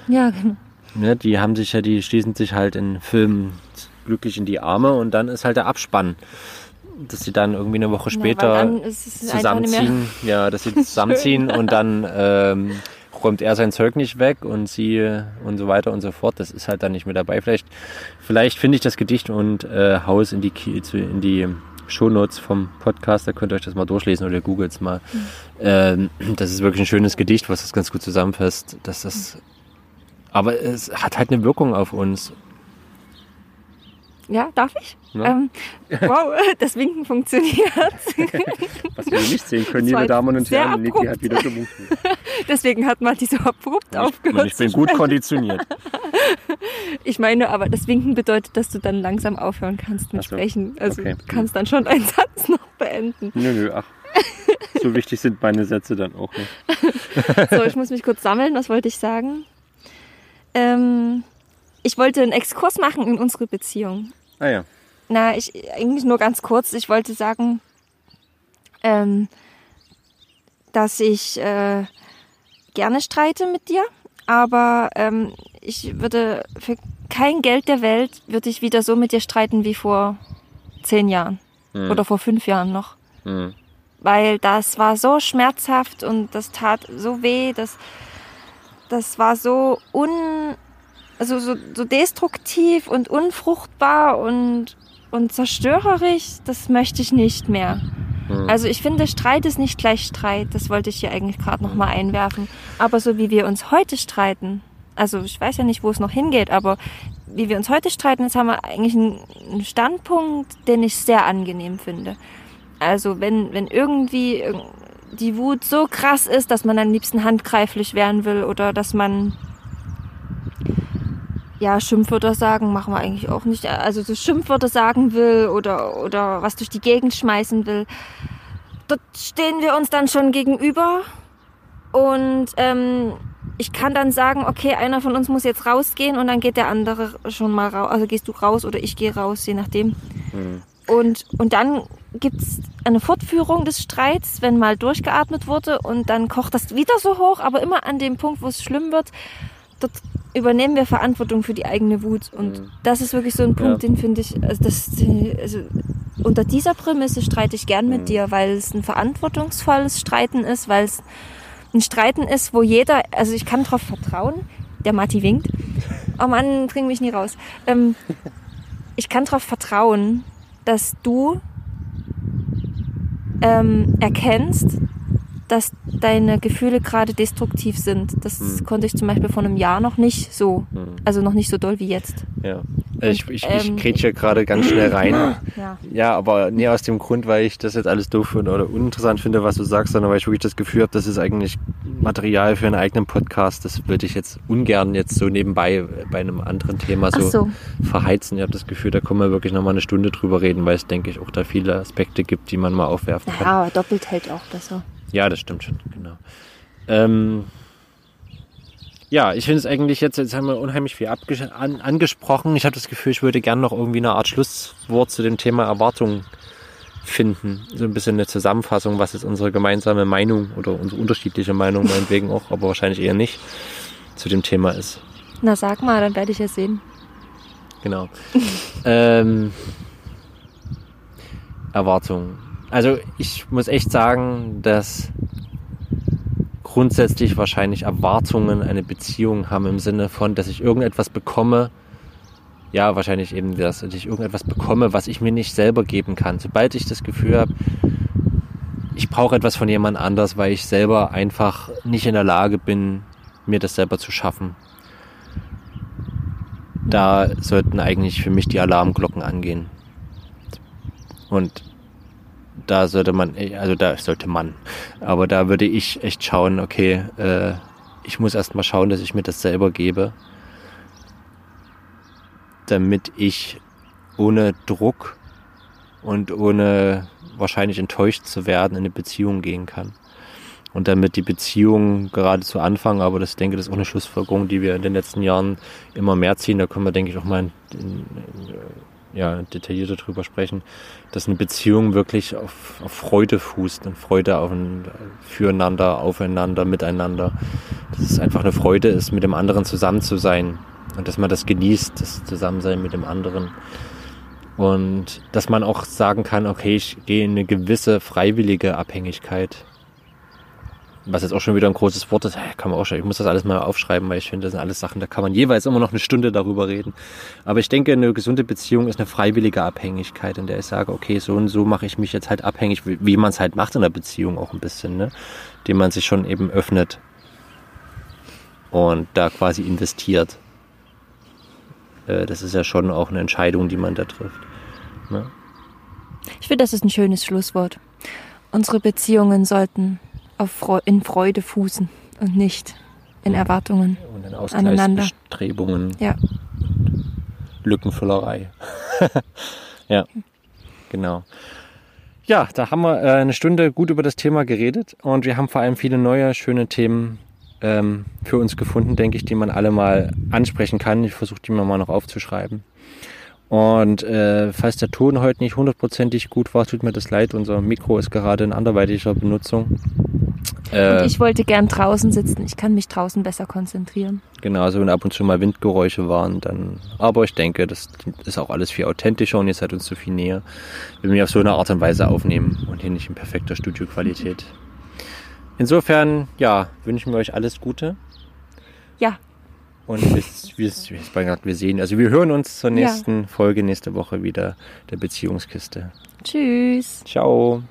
Ja, genau. Ne, die haben sich ja, die schließen sich halt in Filmen glücklich in die Arme und dann ist halt der Abspann dass sie dann irgendwie eine Woche Na, später mehr- zusammenziehen. [laughs] Ja, dass sie zusammenziehen und dann ähm, räumt er sein Zeug nicht weg und sie und so weiter und so fort. Das ist halt dann nicht mehr dabei. Vielleicht, vielleicht finde ich das Gedicht und äh, hau es in die in die Shownotes vom Podcast, da könnt ihr euch das mal durchlesen oder googelt es mal. Ähm, das ist wirklich ein schönes Gedicht, was das ganz gut zusammenfasst. Dass das, aber es hat halt eine Wirkung auf uns. Ja, darf ich? Ja. Ähm, [laughs] wow, [laughs] das Winken funktioniert. [laughs] Was wir nicht sehen können, liebe Damen und Herren, Niki hat wieder gewunken. Deswegen hat man die so abrupt Ich, aufgehört. ich bin gut konditioniert. Ich meine, aber das Winken bedeutet, dass du dann langsam aufhören kannst mit so. Sprechen. Also Okay. du kannst dann schon einen Satz noch beenden. Nö, nö, ach. So wichtig sind meine Sätze dann auch nicht. So, ich muss mich kurz sammeln. Was wollte ich sagen? Ähm, ich wollte einen Exkurs machen in unsere Beziehung. Ah ja. Na, ich eigentlich nur ganz kurz. Ich wollte sagen, ähm, dass ich äh, gerne streite mit dir, aber ähm, ich würde für kein Geld der Welt würde ich wieder so mit dir streiten wie vor zehn Jahren Hm. oder vor fünf Jahren noch, Hm. weil das war so schmerzhaft und das tat so weh, das das war so un also so, so destruktiv und unfruchtbar und und zerstörerisch, das möchte ich nicht mehr. Hm. Also ich finde, Streit ist nicht gleich Streit. Das wollte ich hier eigentlich gerade noch mal einwerfen. Aber so wie wir uns heute streiten, also ich weiß ja nicht, wo es noch hingeht, aber wie wir uns heute streiten, jetzt haben wir eigentlich einen Standpunkt, den ich sehr angenehm finde. Also wenn, wenn irgendwie irg- die Wut so krass ist, dass man am liebsten handgreiflich werden will oder dass man ja, Schimpfwörter sagen machen wir eigentlich auch nicht. Also so Schimpfwörter sagen will oder, oder was durch die Gegend schmeißen will. Dort stehen wir uns dann schon gegenüber und ähm, ich kann dann sagen, okay, einer von uns muss jetzt rausgehen und dann geht der andere schon mal raus. Also gehst du raus oder ich gehe raus, je nachdem. Hm. Und, und dann gibt's eine Fortführung des Streits, wenn mal durchgeatmet wurde und dann kocht das wieder so hoch, aber immer an dem Punkt, wo es schlimm wird, dort übernehmen wir Verantwortung für die eigene Wut. Und Mhm. das ist wirklich so ein Punkt, Ja. den finde ich, also das, also unter dieser Prämisse streite ich gern mit Mhm. dir, weil es ein verantwortungsvolles Streiten ist, weil es ein Streiten ist, wo jeder, also ich kann darauf vertrauen, der Matti winkt. Oh Mann, bring mich nie raus. Ähm, ich kann darauf vertrauen, dass du ähm, erkennst, dass deine Gefühle gerade destruktiv sind. Das Hm. konnte ich zum Beispiel vor einem Jahr noch nicht so, Hm. also noch nicht so doll wie jetzt. Ja. Ich, ich, ich ähm, grätsche gerade ganz schnell rein. [laughs] Ja. Ja, aber nie aus dem Grund, weil ich das jetzt alles doof finde oder uninteressant finde, was du sagst, sondern weil ich wirklich das Gefühl habe, das ist eigentlich Material für einen eigenen Podcast. Das würde ich jetzt ungern jetzt so nebenbei bei einem anderen Thema so, so. verheizen. Ich habe das Gefühl, da können wir wirklich nochmal eine Stunde drüber reden, weil es, denke ich, auch da viele Aspekte gibt, die man mal aufwerfen kann. Naja, aber doppelt hält auch besser. Ja, das stimmt schon, genau. Ähm, ja, ich finde es eigentlich jetzt, jetzt haben wir unheimlich viel an, angesprochen. Ich habe das Gefühl, ich würde gerne noch irgendwie eine Art Schlusswort zu dem Thema Erwartung finden. So ein bisschen eine Zusammenfassung, was ist unsere gemeinsame Meinung oder unsere unterschiedliche Meinung meinetwegen auch, aber wahrscheinlich eher nicht zu dem Thema ist. Na sag mal, dann werde ich es sehen. Genau. [laughs] ähm, Erwartungen. Also ich muss echt sagen, dass grundsätzlich wahrscheinlich Erwartungen eine Beziehung haben im Sinne von, dass ich irgendetwas bekomme. Ja, wahrscheinlich eben das, dass ich irgendetwas bekomme, was ich mir nicht selber geben kann. Sobald ich das Gefühl habe, ich brauche etwas von jemand anders, weil ich selber einfach nicht in der Lage bin, mir das selber zu schaffen da sollten eigentlich für mich die Alarmglocken angehen. Und da sollte man, also da sollte man, aber da würde ich echt schauen, okay, äh, ich muss erstmal schauen, dass ich mir das selber gebe, damit ich ohne Druck und ohne wahrscheinlich enttäuscht zu werden in eine Beziehung gehen kann. Und damit die Beziehung gerade zu Anfang, aber das denke, das ist auch eine Schlussfolgerung, die wir in den letzten Jahren immer mehr ziehen. Da können wir, denke ich, auch mal in, in, ja, detaillierter drüber sprechen, dass eine Beziehung wirklich auf, auf Freude fußt und Freude auf ein, füreinander, aufeinander, miteinander. Dass es einfach eine Freude ist, mit dem anderen zusammen zu sein und dass man das genießt, das Zusammensein mit dem anderen. Und dass man auch sagen kann, okay, ich gehe in eine gewisse freiwillige Abhängigkeit. Was jetzt auch schon wieder ein großes Wort ist, kann man auch schon, ich muss das alles mal aufschreiben, weil ich finde, das sind alles Sachen, da kann man jeweils immer noch eine Stunde darüber reden. Aber ich denke, eine gesunde Beziehung ist eine freiwillige Abhängigkeit, in der ich sage, okay, so und so mache ich mich jetzt halt abhängig, wie, man es halt macht in der Beziehung auch ein bisschen, ne? Dem man sich schon eben öffnet und da quasi investiert. Äh, das ist ja schon auch eine Entscheidung, die man da trifft. Ne? Ich finde, das ist ein schönes Schlusswort. Unsere Beziehungen sollten auf Freu in Freude fußen und nicht in Erwartungen Und in. Ausgleichsbestrebungen, Ja, Lückenfüllerei. [laughs] ja, genau. Ja, da haben wir äh, eine Stunde gut über das Thema geredet und wir haben vor allem viele neue, schöne Themen ähm, für uns gefunden, denke ich, die man alle mal ansprechen kann. Ich versuche die mir mal noch aufzuschreiben. Und äh, falls der Ton heute nicht hundertprozentig gut war, tut mir das leid. Unser Mikro ist gerade in anderweitiger Benutzung. Äh, und ich wollte gern draußen sitzen. Ich kann mich draußen besser konzentrieren. Genau, also wenn ab und zu mal Windgeräusche waren, dann. Aber ich denke, das ist auch alles viel authentischer und ihr seid uns so viel näher, wenn wir auf so eine Art und Weise aufnehmen und hier nicht in perfekter Studioqualität. Insofern, ja, wünschen wir euch alles Gute Ja, und bis, bis, bis wir sehen. Also wir hören uns zur Ja. nächsten Folge nächste Woche wieder der Beziehungskiste. tschüss. Ciao.